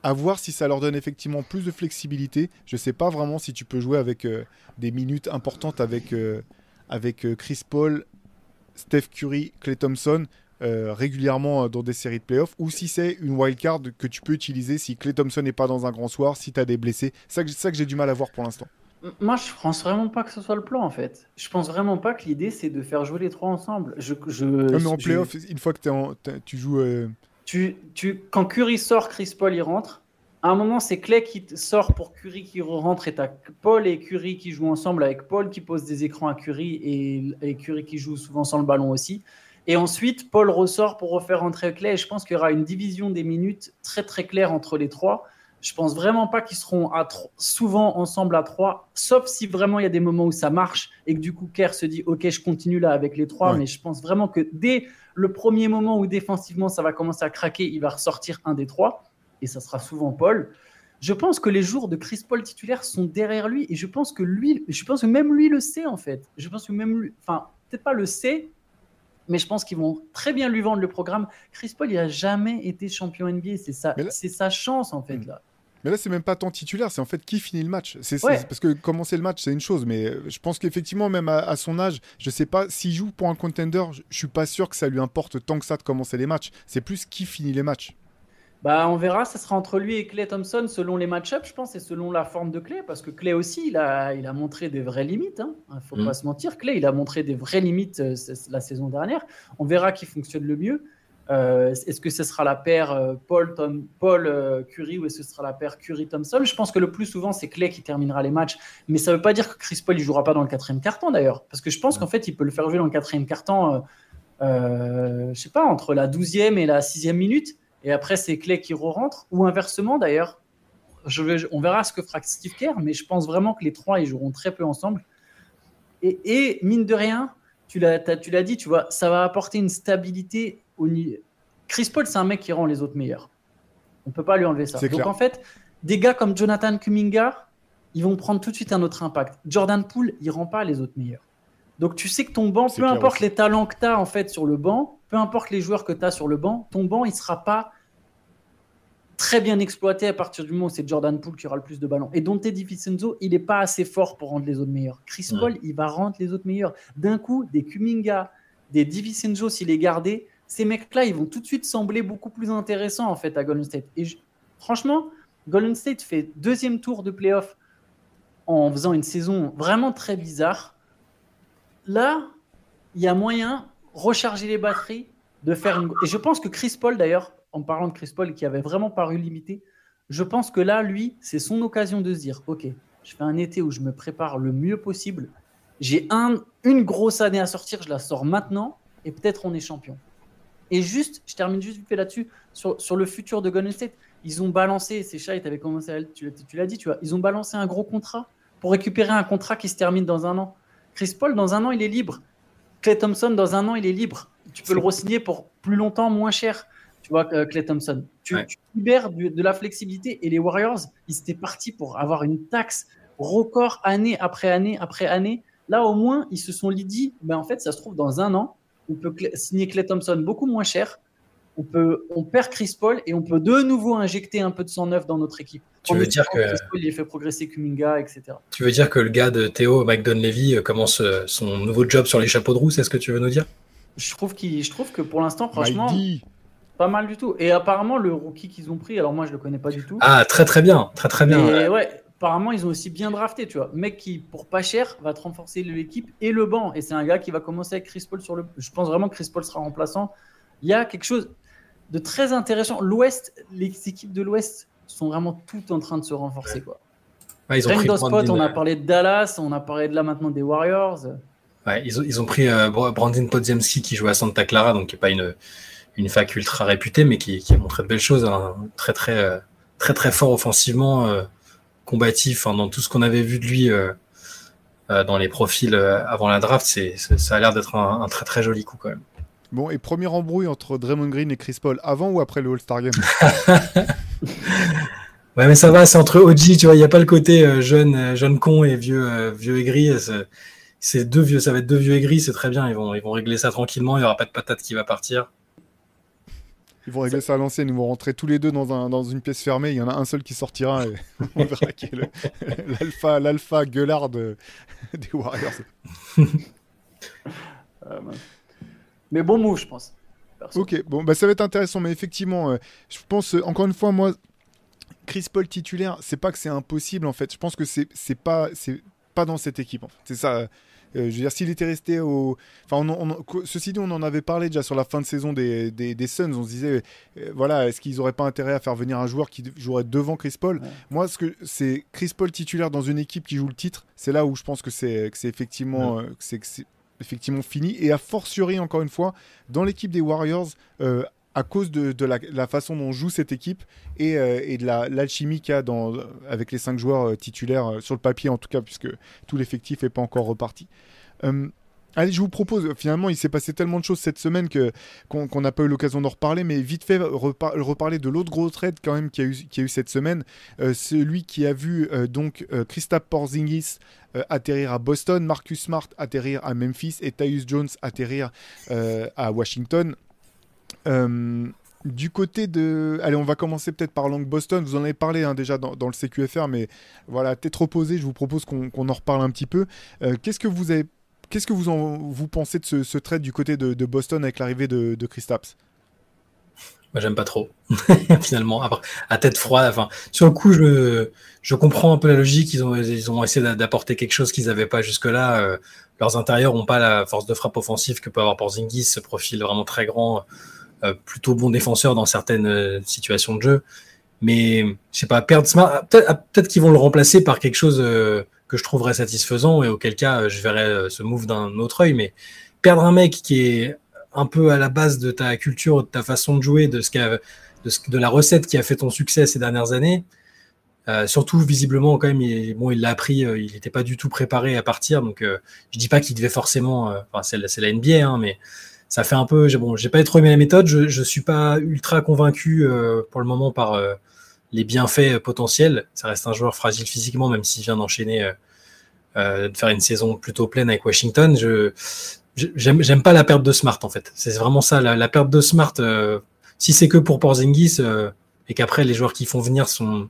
À voir si ça leur donne effectivement plus de flexibilité. Je ne sais pas vraiment si tu peux jouer avec euh, des minutes importantes avec, euh, avec euh, Chris Paul, Steph Curry, Clay Thompson. régulièrement dans des séries de playoffs ou si c'est une wildcard que tu peux utiliser si Clay Thompson n'est pas dans un grand soir, si tu as des blessés. C'est ça que j'ai du mal à voir pour l'instant. Moi, je pense vraiment pas que ce soit le plan en fait. Je pense vraiment pas que l'idée c'est de faire jouer les trois ensemble. Je, je, mais en playoff, une fois que tu joues. Euh, tu, tu, quand Curry sort, Chris Paul il rentre. À un moment, c'est Clay qui sort pour Curry qui rentre et t'as Paul et Curry qui jouent ensemble avec Paul qui pose des écrans à Curry et, et Curry qui joue souvent sans le ballon aussi. Et ensuite, Paul ressort pour refaire rentrer Clay. Et je pense qu'il y aura une division des minutes très très claire entre les trois. Je pense vraiment pas qu'ils seront à souvent ensemble à trois, sauf si vraiment il y a des moments où ça marche et que du coup Kerr se dit ok je continue là avec les trois. Mais je pense vraiment que dès le premier moment où défensivement ça va commencer à craquer, il va ressortir un des trois et ça sera souvent Paul. Je pense que les jours de Chris Paul titulaire sont derrière lui et je pense que lui, je pense que même lui le sait en fait. Je pense que même lui, enfin peut-être pas le sait, mais je pense qu'ils vont très bien lui vendre le programme. Chris Paul, il n'a jamais été champion NBA. C'est sa, c'est sa chance, en fait, hmm. là. Mais là, c'est même pas tant titulaire, c'est en fait qui finit le match. C'est, Parce que commencer le match, c'est une chose, mais euh, je pense qu'effectivement, même à, son âge, je sais pas, s'il joue pour un contender, je, je suis pas sûr que ça lui importe tant que ça de commencer les matchs. C'est plus qui finit les matchs. Bah, on verra, ça sera entre lui et Clay Thompson selon les match-ups, je pense, et selon la forme de Clay, parce que Clay aussi, il a, il a montré des vraies limites. Il hein. faut mm. pas se mentir, Clay, il a montré des vraies limites euh, la saison dernière. On verra qui fonctionne le mieux. Euh, est-ce que ce sera la paire euh, Paul, Tom, Paul Curry ou est-ce que ce sera la paire Curry-Thompson Je pense que le plus souvent, c'est Clay qui terminera les matchs, mais ça ne veut pas dire que Chris Paul ne jouera pas dans le quatrième carton d'ailleurs, parce que je pense mm. qu'en fait, il peut le faire jouer dans le quatrième carton, je sais pas, entre la douzième et la sixième minute et après c'est Clay qui re-rentre, ou inversement d'ailleurs. Je vais, on verra ce que fera Steve Kerr, mais je pense vraiment que les trois ils joueront très peu ensemble. Et, mine de rien, tu l'as, tu l'as dit, tu vois, ça va apporter une stabilité au Chris Paul, c'est un mec qui rend les autres meilleurs. On peut pas lui enlever ça. Donc en fait, des gars comme Jonathan Kuminga, ils vont prendre tout de suite un autre impact. Jordan Poole, il rend pas les autres meilleurs. Donc tu sais que ton banc, peu importe les talents que tu as en fait sur le banc, peu importe les joueurs que tu as sur le banc, ton banc, il sera pas très bien exploité à partir du moment où c'est Jordan Poole qui aura le plus de ballons. Et Dante DiVincenzo, il n'est pas assez fort pour rendre les autres meilleurs. Chris Paul, il va rendre les autres meilleurs. D'un coup, des Kuminga, des DiVincenzo, s'il est gardé, ces mecs-là, ils vont tout de suite sembler beaucoup plus intéressants en fait à Golden State. Et franchement, Golden State fait deuxième tour de playoff en faisant une saison vraiment très bizarre. Là, il y a moyen recharger les batteries, de faire une... Et je pense que Chris Paul, d'ailleurs, en parlant de Chris Paul qui avait vraiment paru limité, je pense que là, lui, c'est son occasion de se dire, OK, je fais un été où je me prépare le mieux possible. J'ai un, une grosse année à sortir, je la sors maintenant, et peut-être on est champion. Et juste, je termine juste vite fait là-dessus, sur, le futur de Golden State. Ils ont balancé, c'est chat, tu commencé à, tu l'as dit, tu vois, ils ont balancé un gros contrat pour récupérer un contrat qui se termine dans un an. Chris Paul, dans un an, il est libre. Clay Thompson, dans un an, il est libre. Tu peux le re-signer pour plus longtemps, moins cher. Tu vois, euh, Clay Thompson. Tu, libères de la flexibilité. Et les Warriors, ils étaient partis pour avoir une taxe record année après année après année. Là, au moins, ils se sont dit, ben, en fait, ça se trouve, dans un an, on peut signer Clay Thompson beaucoup moins cher. On, peut, on perd Chris Paul et on peut de nouveau injecter un peu de sang neuf dans notre équipe. Tu veux dire que Chris Paul, il a fait progresser Kuminga, etc. Tu veux dire que le gars de Théo, Mike Levy, euh, commence euh, son nouveau job sur les chapeaux de roue, c'est ce que tu veux nous dire? Je trouve, je trouve que pour l'instant, franchement, pas mal du tout. Et apparemment, le rookie qu'ils ont pris, alors moi je le connais pas du tout. Ah, très très bien, très très bien. ouais, apparemment, ils ont aussi bien drafté, tu vois. Mec qui, pour pas cher, va te renforcer l'équipe et le banc. Et c'est un gars qui va commencer avec Chris Paul sur le. Je pense vraiment que Chris Paul sera remplaçant. Il y a quelque chose de très intéressant. L'Ouest, les équipes de l'Ouest sont vraiment toutes en train de se renforcer, quoi. ils ont spot, on a parlé de Dallas, on a parlé de là maintenant des Warriors. Ouais, ils, ont, ils ont pris euh, Brandon Podziemski qui joue à Santa Clara, donc qui n'est pas une, une fac ultra réputée, mais qui, qui a montré de belles choses. Hein. Très, très, euh, très, très fort offensivement, euh, combatif. dans tout ce qu'on avait vu de lui dans les profils avant la draft, c'est, ça a l'air d'être un, un, très, très joli coup quand même. Bon, et première embrouille entre Draymond Green et Chris Paul, avant ou après le All-Star Game Ouais, mais ça va, c'est entre OG, tu vois, il n'y a pas le côté jeune, jeune con et vieux, vieux aigri c'est deux vieux, ça va être deux vieux aigris, c'est très bien. Ils vont, ils vont régler ça tranquillement. Il n'y aura pas de patate qui va partir. Ils vont régler ça, à l'ancienne. Ils vont rentrer tous les deux dans, un, dans une pièce fermée. Il y en a un seul qui sortira et on verra qui est l'alpha, l'alpha gueulard des Warriors. Euh, mais bon move, je pense. Ok, bon, bah, ça va être intéressant, mais effectivement, euh, je pense, euh, encore une fois, moi, Chris Paul titulaire, c'est pas que c'est impossible en fait. Je pense que c'est pas, c'est pas dans cette équipe. En fait. C'est ça. Euh, je veux dire, s'il était resté au. Enfin, ceci dit, on en avait parlé déjà sur la fin de saison des, des, Suns. On se disait, euh, voilà, est-ce qu'ils n'auraient pas intérêt à faire venir un joueur qui jouerait devant Chris Paul? Moi, ce que c'est Chris Paul titulaire dans une équipe qui joue le titre, c'est là où je pense que c'est effectivement, euh, c'est effectivement fini. Et a fortiori, encore une fois, dans l'équipe des Warriors, à cause de, la, façon dont joue cette équipe et, euh, de l'alchimie qu'il y a dans, avec les cinq joueurs euh, titulaires, euh, sur le papier en tout cas, puisque tout l'effectif n'est pas encore reparti. Allez, je vous propose, finalement, il s'est passé tellement de choses cette semaine que, qu'on n'a pas eu l'occasion d'en reparler, mais vite fait, reparler de l'autre gros trade quand même qu'il y a eu, qui a eu cette semaine. celui qui a vu donc Christophe Porzingis atterrir à Boston, Marcus Smart atterrir à Memphis et Tyus Jones atterrir à Washington. Euh, du côté de. Allez, on va commencer peut-être par Long Boston. Vous en avez parlé hein, déjà dans, le CQFR, mais voilà, tête reposée, je vous propose qu'on en reparle un petit peu. Euh, qu'est-ce que vous avez. Qu'est-ce que vous, en, vous pensez de ce, trade du côté de, Boston avec l'arrivée de, de Kristaps Moi, j'aime pas trop, finalement. à tête froide, enfin, sur le coup, je, je comprends un peu la logique. Ils ont, ils ont essayé d'apporter quelque chose qu'ils n'avaient pas jusque-là. Euh, leurs intérieurs n'ont pas la force de frappe offensive que peut avoir Porzingis, ce profil vraiment très grand. Euh, plutôt bon défenseur dans certaines euh, situations de jeu. Mais je sais pas, perdre Smart, peut-être peut qu'ils vont le remplacer par quelque chose que je trouverais satisfaisant et auquel cas je verrais ce move d'un autre œil. Mais perdre un mec qui est un peu à la base de ta culture, de ta façon de jouer, de, ce de, ce, de la recette qui a fait ton succès ces dernières années, surtout visiblement quand même, il, bon, il l'a appris, il n'était pas du tout préparé à partir. Donc je dis pas qu'il devait forcément, c'est la NBA, hein, mais ça fait un peu. Bon, j'ai pas trop aimé la méthode. Je, je suis pas ultra convaincu euh, pour le moment par euh, les bienfaits potentiels. Ça reste un joueur fragile physiquement, même s'il vient d'enchaîner, euh, de faire une saison plutôt pleine avec Washington. Je j'aime pas la perte de Smart en fait. C'est vraiment ça, la, perte de Smart. si c'est que pour Porzingis et qu'après les joueurs qui font venir ne,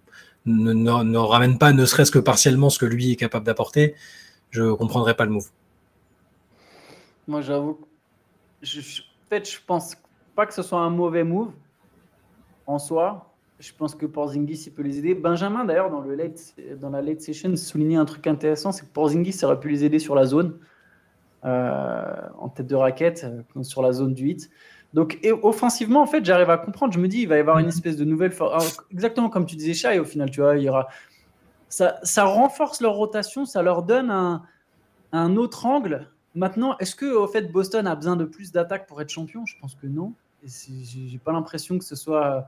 ne, ne ramènent pas, ne serait-ce que partiellement, ce que lui est capable d'apporter, je comprendrais pas le move. Moi, j'avoue je, fait, je pense pas que ce soit un mauvais move en soi. Je pense que Porzingis il peut les aider. Benjamin d'ailleurs dans le late, dans la late session soulignait un truc intéressant, c'est que Porzingis aurait pu les aider sur la zone euh, en tête de raquette euh, sur la zone du hit. Donc et offensivement en fait j'arrive à comprendre. Je me dis il va y avoir une espèce de nouvelle exactement comme tu disais Chai au final tu vois il y aura ça, ça renforce leur rotation, ça leur donne un, un autre angle Maintenant, est-ce que au fait Boston a besoin de plus d'attaques pour être champion? Je pense que non. Et j'ai pas l'impression que ce soit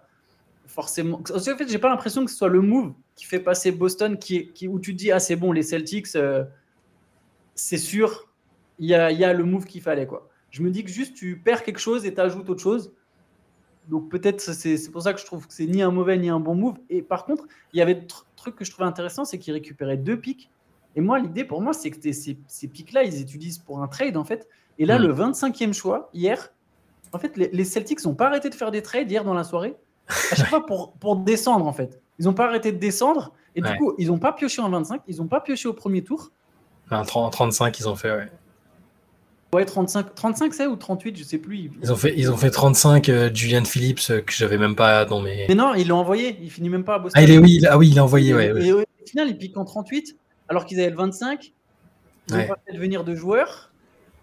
forcément. En fait, j'ai pas l'impression que ce soit le move qui fait passer Boston, qui, qui où tu te dis ah c'est bon les Celtics, euh, c'est sûr, il y a, y a, le move qu'il fallait quoi. Je me dis que juste tu perds quelque chose et tu ajoutes autre chose. Donc peut-être c'est pour ça que je trouve que c'est ni un mauvais ni un bon move. Et par contre, il y avait truc que je trouvais intéressant, c'est qu'il récupérait deux pics et moi, l'idée pour moi, c'est que ces, ces pics-là, ils utilisent pour un trade, en fait. Et là, hmm. le 25e choix, hier, en fait, les, Celtics n'ont pas arrêté de faire des trades hier dans la soirée, à chaque fois pour, pour descendre, en fait. Ils n'ont pas arrêté de descendre. Et du coup, ils n'ont pas pioché en 25, ils n'ont pas pioché au premier tour. En 35, ils ont fait, ouais. Ouais, 35, 35 c'est ou 38, je sais plus. Ils ont fait, ils ont fait 35, euh, Julian Phillips, euh, que j'avais même pas dans mes. Mais non, ils l'ont envoyé, il finit même pas à Boston. Ah, il est, oui, ah oui, il l'a envoyé, ouais, final, ils piquent en 38, alors qu'ils avaient le 25. Ils n'ont pas fait venir de joueurs.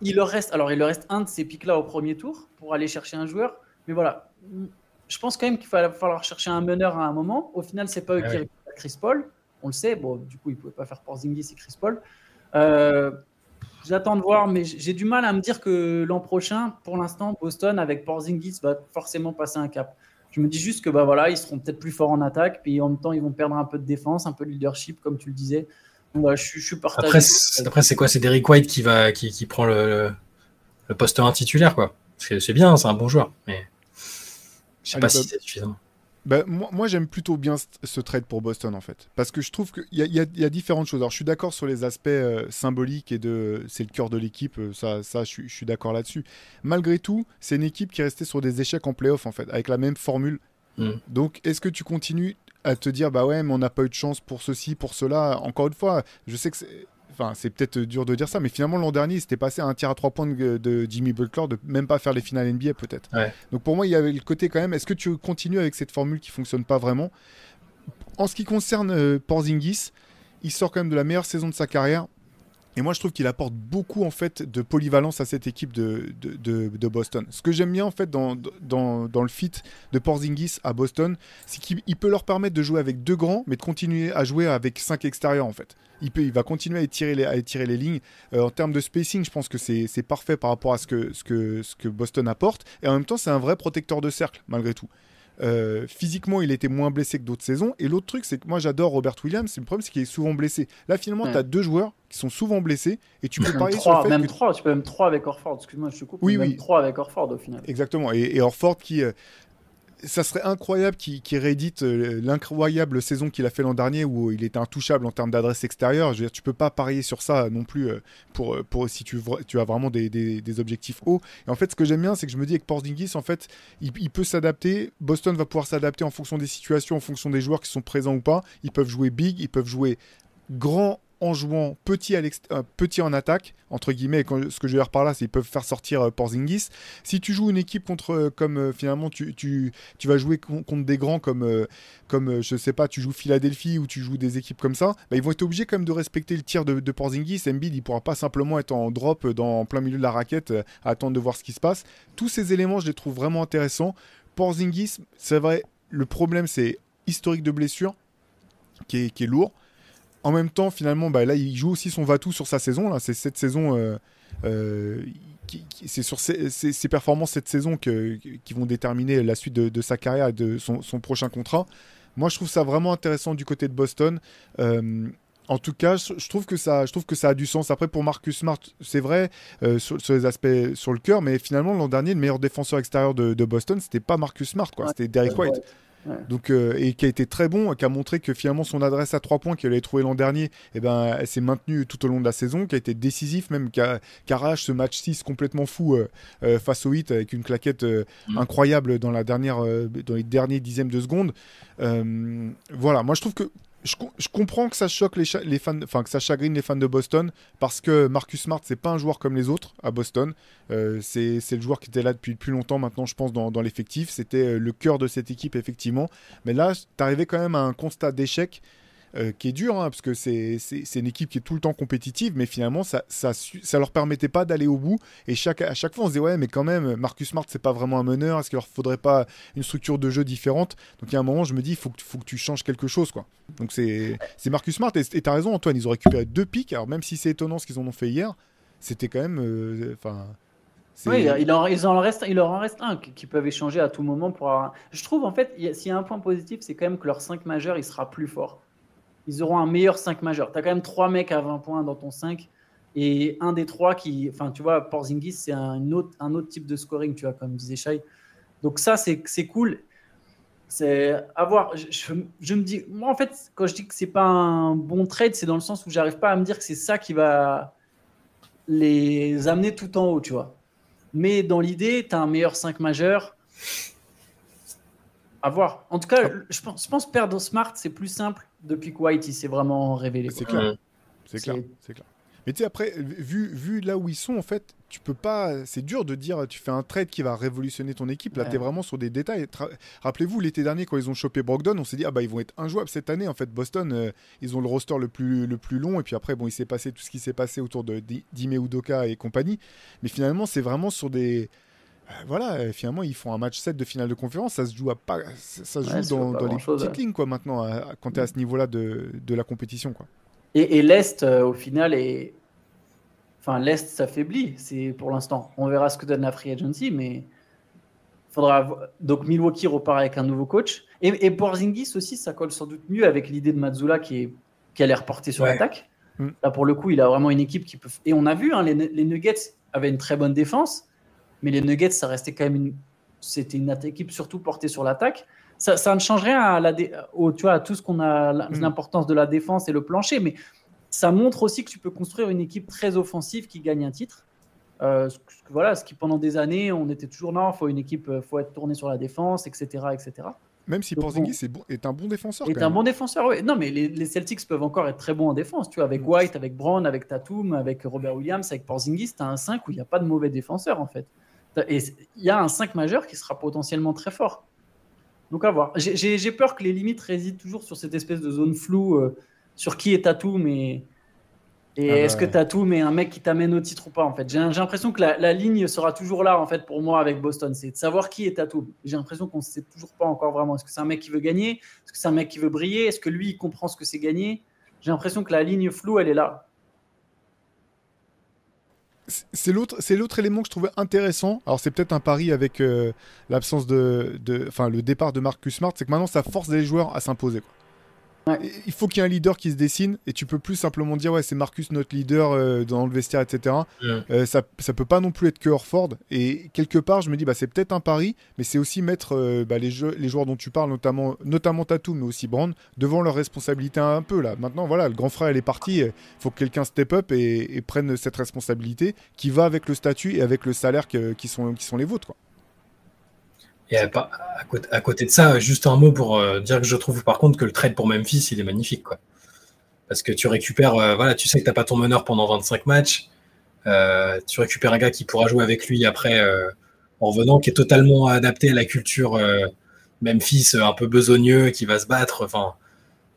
Il leur reste, alors il leur reste un de ces pics-là au premier tour pour aller chercher un joueur. Mais voilà, je pense quand même qu'il va falloir chercher un meneur à un moment. Au final, c'est pas eux ah qui récupèrent Chris Paul. On le sait. Bon, du coup, ils ne pouvaient pas faire Porzingis et Chris Paul. Euh, J'attends de voir, mais j'ai du mal à me dire que l'an prochain, pour l'instant, Boston avec Porzingis va forcément passer un cap. Je me dis juste que bah voilà, ils seront peut-être plus forts en attaque, puis en même temps, ils vont perdre un peu de défense, un peu de leadership, comme tu le disais. Donc, je, suis partagé. Après, c'est quoi? C'est Derrick White qui va qui, qui prend le, le, poste 1 titulaire, quoi. C'est bien, c'est un bon joueur, mais je sais pas si c'est suffisant. Bah, moi, j'aime plutôt bien ce trade pour Boston en fait, parce que je trouve qu'il y, y, a différentes choses. Alors, je suis d'accord sur les aspects euh, symboliques et de c'est le cœur de l'équipe, euh, ça, ça, je, suis d'accord là-dessus. Malgré tout, c'est une équipe qui est restée sur des échecs en playoff en fait, avec la même formule. Mm. Donc, est-ce que tu continues à te dire bah ouais, mais on n'a pas eu de chance pour ceci, pour cela? Encore une fois, je sais que c'est Enfin, c'est peut-être dur de dire ça, mais finalement, l'an dernier, il s'était passé à un tir à trois points de, Jimmy Butler, de même pas faire les finales NBA, peut-être. Donc pour moi, il y avait le côté quand même, est-ce que tu continues avec cette formule qui fonctionne pas vraiment? En ce qui concerne euh, Porzingis, il sort quand même de la meilleure saison de sa carrière. Et moi, je trouve qu'il apporte beaucoup en fait de polyvalence à cette équipe de, de, Boston. Ce que j'aime bien en fait dans, dans, dans, le fit de Porzingis à Boston, c'est qu'il peut leur permettre de jouer avec deux grands, mais de continuer à jouer avec cinq extérieurs en fait. Il, peut, il va continuer à étirer les, à étirer les lignes. Euh, en termes de spacing, je pense que c'est parfait par rapport à ce que, ce, que, ce que Boston apporte. Et en même temps, c'est un vrai protecteur de cercle, malgré tout. Euh, physiquement, il était moins blessé que d'autres saisons. Et l'autre truc, c'est que moi, j'adore Robert Williams. Le problème, c'est qu'il est souvent blessé. Là, finalement, tu as deux joueurs qui sont souvent blessés. Et tu peux parier sur le fait Même trois, tu peux même trois avec Orford. Excuse-moi, je te coupe. Oui, oui. Trois avec Orford au final. Exactement. Et, et Orford qui, euh, ça serait incroyable qu'il réédite euh, l'incroyable saison qu'il a fait l'an dernier où il était intouchable en termes d'adresse extérieure. Je veux dire, tu peux pas parier sur ça non plus euh, pour, euh, pour si tu, as vraiment des, objectifs hauts. Et en fait, ce que j'aime bien, c'est que je me dis avec Porzingis, en fait, il peut s'adapter. Boston va pouvoir s'adapter en fonction des situations, en fonction des joueurs qui sont présents ou pas. Ils peuvent jouer big, ils peuvent jouer grand en jouant euh, petit en attaque, entre guillemets, ce que je veux dire par là, c'est qu'ils peuvent faire sortir euh, Porzingis. Si tu joues une équipe contre, euh, comme finalement tu, vas jouer contre des grands comme, comme je sais pas, tu joues Philadelphie ou tu joues des équipes comme ça, bah, ils vont être obligés quand même de respecter le tir de, Porzingis. Embiid, il pourra pas simplement être en drop dans plein milieu de la raquette à attendre de voir ce qui se passe. Tous ces éléments, je les trouve vraiment intéressants. Porzingis, c'est vrai, le problème c'est historique de blessure qui est lourd. En même temps, finalement, bah, là, il joue aussi son Vatou sur sa saison. C'est cette saison. Euh, euh, c'est sur ses, performances cette saison qui vont déterminer la suite de, sa carrière et de son, prochain contrat. Moi, je trouve ça vraiment intéressant du côté de Boston. Euh, en tout cas, je trouve que ça, je trouve que ça a du sens. Après, pour Marcus Smart, c'est vrai sur, les aspects sur le cœur, mais finalement l'an dernier, le meilleur défenseur extérieur de, de Boston, c'était pas Marcus Smart, quoi. c'était Derek White. Donc, euh, et qui a été très bon, qui a montré que finalement son adresse à trois points qu'elle avait trouvé l'an dernier, eh ben, elle s'est maintenue tout au long de la saison, qui a été décisif, même qui, arrache ce match 6 complètement fou euh, euh, face au 8 avec une claquette mm. incroyable dans, la dernière, dans les derniers dixièmes de seconde. voilà, moi je trouve que je, comprends que ça choque les, fans, enfin que ça chagrine les fans de Boston parce que Marcus Smart c'est pas un joueur comme les autres à Boston. Euh, c'est le joueur qui était là depuis plus longtemps maintenant, je pense dans, dans l'effectif. C'était euh, le cœur de cette équipe effectivement. Mais là, t'arrivais quand même à un constat d'échec euh, qui est dur, hein, parce que c'est une équipe qui est tout le temps compétitive, mais finalement, ça, ça, ça leur permettait pas d'aller au bout. Et chaque, à chaque fois, on se disait, ouais, mais quand même, Marcus Smart, c'est pas vraiment un meneur. Est-ce qu'il leur faudrait pas une structure de jeu différente? Donc, il y a un moment, je me dis, il faut que, faut que tu changes quelque chose, quoi. Donc, c'est Marcus Smart. Et tu as raison, Antoine, ils ont récupéré deux pics. Alors, même si c'est étonnant ce qu'ils en ont fait hier, c'était quand même. Euh, enfin. oui, il en, il, en leur en reste un qui peuvent échanger à tout moment pour Je trouve en fait, s'il y a un point positif, c'est quand même que leur 5 majeur, il sera plus fort ils auront un meilleur 5 majeur. Tu as quand même 3 mecs à 20 points dans ton 5 et un des trois qui, enfin, tu vois, Porzingis, c'est un autre, un autre type de scoring, tu vois, comme disait Shai. Donc ça, c'est cool. C'est avoir. Je, je, me dis, moi, en fait, quand je dis que c'est pas un bon trade, c'est dans le sens où j'arrive pas à me dire que c'est ça qui va les amener tout en haut, tu vois. Mais dans l'idée, tu as un meilleur 5 majeur. À voir. En tout cas, je pense, je pense perdre Smart, c'est plus simple depuis que White il s'est vraiment révélé. C'est clair. C'est clair. C'est clair. Mais tu sais, après, vu, vu là où ils sont, en fait, tu peux pas. C'est dur de dire, tu fais un trade qui va révolutionner ton équipe. Là, tu es vraiment sur des détails. Rappelez-vous, l'été dernier, quand ils ont chopé Brogdon, on s'est dit, ah bah, ils vont être injouables cette année. En fait, Boston, euh, ils ont le roster le plus, le plus long. Et puis après, bon, il s'est passé tout ce qui s'est passé autour de Dime Udoka et compagnie. Mais finalement, c'est vraiment sur des. Euh, voilà, finalement, ils font un match 7 de finale de conférence. Ça se joue, à pas, ça se joue dans, dans les petites lignes, quoi, maintenant, quand tu es à ce niveau-là de, de la compétition, quoi. Et, l'Est, euh, au final, est. Enfin, l'Est s'affaiblit, c'est pour l'instant. On verra ce que donne la free agency, mais faudra. Donc, Milwaukee repart avec un nouveau coach. Et, et Porzingis aussi, ça colle sans doute mieux avec l'idée de Mazzula qui, est, qui allait reporter sur l'attaque. Mm. Là, pour le coup, il a vraiment une équipe qui peut. Et on a vu, hein, les, les, Nuggets avaient une très bonne défense, mais les Nuggets, ça restait quand même une. C'était une équipe surtout portée sur l'attaque ça, ne change rien à, la au, tu vois, à tout ce qu'on a, mm. l'importance de la défense et le plancher, mais ça montre aussi que tu peux construire une équipe très offensive qui gagne un titre. Euh, voilà, ce qui pendant des années, on était toujours non, faut une équipe, euh, faut être tourné sur la défense, etc., etc. Même si Porzingis bon, est, un bon défenseur. Est un bon défenseur, oui. Non, mais les, Celtics peuvent encore être très bons en défense. Tu vois, avec mm. White, avec Brown, avec Tatum, avec Robert Williams, avec Porzingis, tu as un 5 où il n'y a pas de mauvais défenseur en fait. Et il y a un 5 majeur qui sera potentiellement très fort. Donc à voir. J'ai peur que les limites résident toujours sur cette espèce de zone floue euh, sur qui est Tatum et, et ah est-ce que Tatum est un mec qui t'amène au titre ou pas en fait? J'ai l'impression que la, ligne sera toujours là en fait pour moi avec Boston, c'est de savoir qui est Tatum. J'ai l'impression qu'on ne sait toujours pas encore vraiment. Est-ce que c'est un mec qui veut gagner? Est-ce que c'est un mec qui veut briller? Est-ce que lui il comprend ce que c'est gagner? J'ai l'impression que la ligne floue elle est là c'est l'autre c'est l'autre élément que je trouvais intéressant. Alors c'est peut-être un pari avec euh, l'absence de enfin le départ de Marcus Smart c'est que maintenant ça force les joueurs à s'imposer il faut qu'il y ait un leader qui se dessine et tu peux plus simplement dire ouais c'est Marcus notre leader euh, dans le vestiaire etc. Euh, ça ça peut pas non plus être que Orford et quelque part je me dis bah c'est peut-être un pari mais c'est aussi mettre euh, bah, les, les joueurs dont tu parles notamment notamment Tatum mais aussi Brand devant leurs responsabilités un peu là. Maintenant voilà le grand frère il est parti, il faut que quelqu'un step up et, prenne cette responsabilité qui va avec le statut et avec le salaire qui sont qui sont les vôtres quoi. Et à, côté, de ça, juste un mot pour euh, dire que je trouve par contre que le trade pour Memphis, il est magnifique. Quoi. Parce que tu récupères, euh, voilà, tu sais que tu n'as pas ton meneur pendant 25 matchs. Euh, tu récupères un gars qui pourra jouer avec lui après en revenant, qui est totalement adapté à la culture Memphis, un peu besogneux, qui va se battre. Enfin,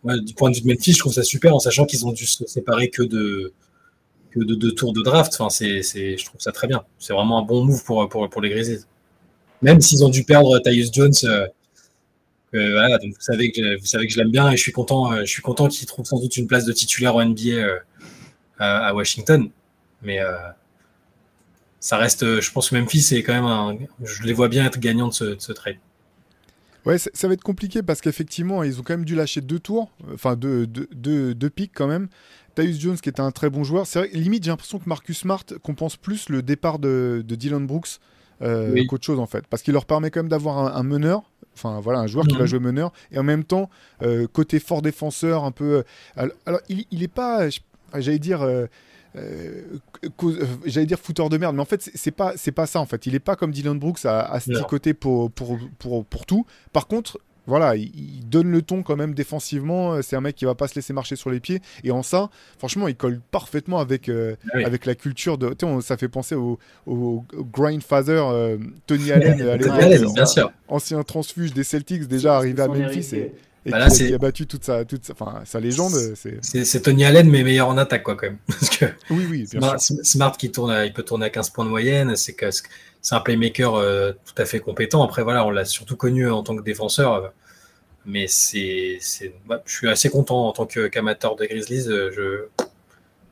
du point de vue de Memphis, je trouve ça super en sachant qu'ils ont dû se séparer que de que de deux tours de draft. Enfin, c'est, je trouve ça très bien. C'est vraiment un bon move pour, pour, pour les Grizzlies. Même s'ils ont dû perdre Tyus Jones. Euh, vous savez que vous savez que je l'aime bien et je suis content. Euh, je suis content qu'il trouve sans doute une place de titulaire au NBA euh, à Washington. Mais ça reste, je pense que Memphis c'est quand même un, je les vois bien être gagnants de ce, trade. Ouais, ça, va être compliqué parce qu'effectivement, ils ont quand même dû lâcher deux tours, enfin deux, deux, deux, quand même. Tyus Jones qui était un très bon joueur. C'est vrai, limite, j'ai l'impression que Marcus Smart compense plus le départ de Dylan Brooks euh, qu'autre chose en fait. Parce qu'il leur permet quand même d'avoir un, meneur, enfin voilà, un joueur qui va mhm. jouer meneur, et en même temps, euh, côté fort défenseur, un peu. Euh, alors, il, il est pas, j'allais dire. j'allais dire fouteur de merde, mais en fait c'est pas c'est pas ça en fait. Il est pas comme Dylan Brooks à, à se côté pour, pour, pour, pour, tout. Par contre, voilà, il, donne le ton quand même défensivement. Euh, c'est un mec qui va pas se laisser marcher sur les pieds. Et en ça, franchement, il colle parfaitement avec, euh, ah avec la culture de. Tu sais, ça fait penser au, au, Grindfather euh, Tony Allen, ancien transfuge des Celtics, déjà arrivé à Memphis. Et, et bah qui, a, battu toute sa, toute enfin, sa légende. C'est Tony Allen, mais meilleur en attaque, quoi, quand même. Parce que oui, oui, Smart, Smart, qui tourne, il peut tourner à 15 points de moyenne. C'est que c'est un playmaker euh, tout à fait compétent. Après, voilà, on l'a surtout connu en tant que défenseur. Euh, mais c'est, je suis assez content en tant qu'amateur des Grizzlies. Euh, je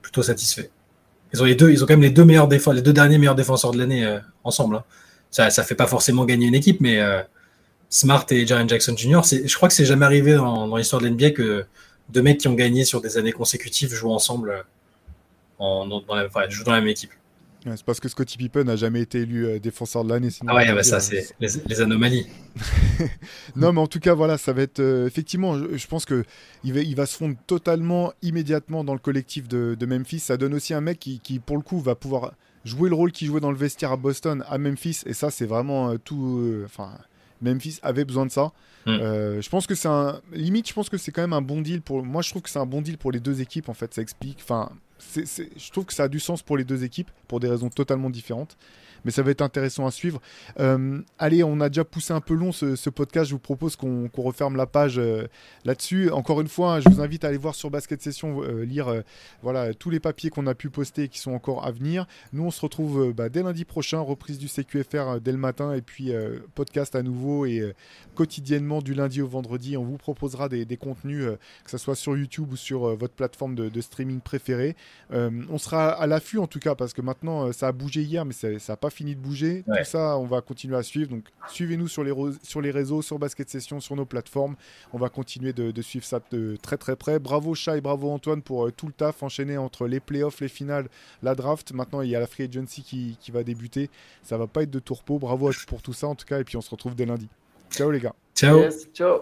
plutôt satisfait. Ils ont les deux, ils ont quand même les deux meilleurs les deux derniers meilleurs défenseurs de l'année ensemble. Hein. Ça, ça fait pas forcément gagner une équipe, mais Smart et Jaren Jackson Jr. Je crois que c'est jamais arrivé dans, l'histoire de l'NBA que deux mecs qui ont gagné sur des années consécutives jouent ensemble en, dans, jouent dans la même équipe c'est parce que Scottie Pippen n'a jamais été élu euh, défenseur de l'année. Ah ouais, bah ça, c'est les, anomalies. non, mais en tout cas, voilà, ça va être. Euh, effectivement, je, pense qu'il va, il va se fondre totalement, immédiatement dans le collectif de, Memphis. Ça donne aussi un mec qui, pour le coup, va pouvoir jouer le rôle qu'il jouait dans le vestiaire à Boston, à Memphis. Et ça, c'est vraiment euh, tout. Enfin. Memphis avait besoin de ça. Hmm. je pense que c'est un limite. Je pense que c'est quand même un bon deal pour. Moi, je trouve que c'est un bon deal pour les deux équipes. En fait, ça explique. Enfin, je trouve que ça a du sens pour les deux équipes, pour des raisons totalement différentes mais ça va être intéressant à suivre. Euh, allez, on a déjà poussé un peu long ce, podcast. Je vous propose qu'on referme la page euh, là-dessus. Encore une fois, hein, je vous invite à aller voir sur Basket Session, euh, lire voilà, tous les papiers qu'on a pu poster et qui sont encore à venir. Nous, on se retrouve bah, dès lundi prochain, reprise du CQFR dès le matin et puis podcast à nouveau et quotidiennement du lundi au vendredi. On vous proposera des, contenus, que ce soit sur YouTube ou sur votre plateforme de, streaming préférée. on sera à l'affût en tout cas parce que maintenant, ça a bougé hier, mais ça n'a pas fini de bouger. Tout ça, on va continuer à suivre. Donc, suivez-nous sur les, sur les réseaux, sur Basket Session, sur nos plateformes. On va continuer de, suivre ça de très très près. Bravo Chat et bravo Antoine pour euh, tout le taf enchaîné entre les playoffs, les finales, la draft. Maintenant, il y a la free agency qui, qui va débuter. Ça va pas être de tourpeau. Bravo à pour tout ça en tout cas. Et puis, on se retrouve dès lundi. Ciao les gars. Ciao. ciao.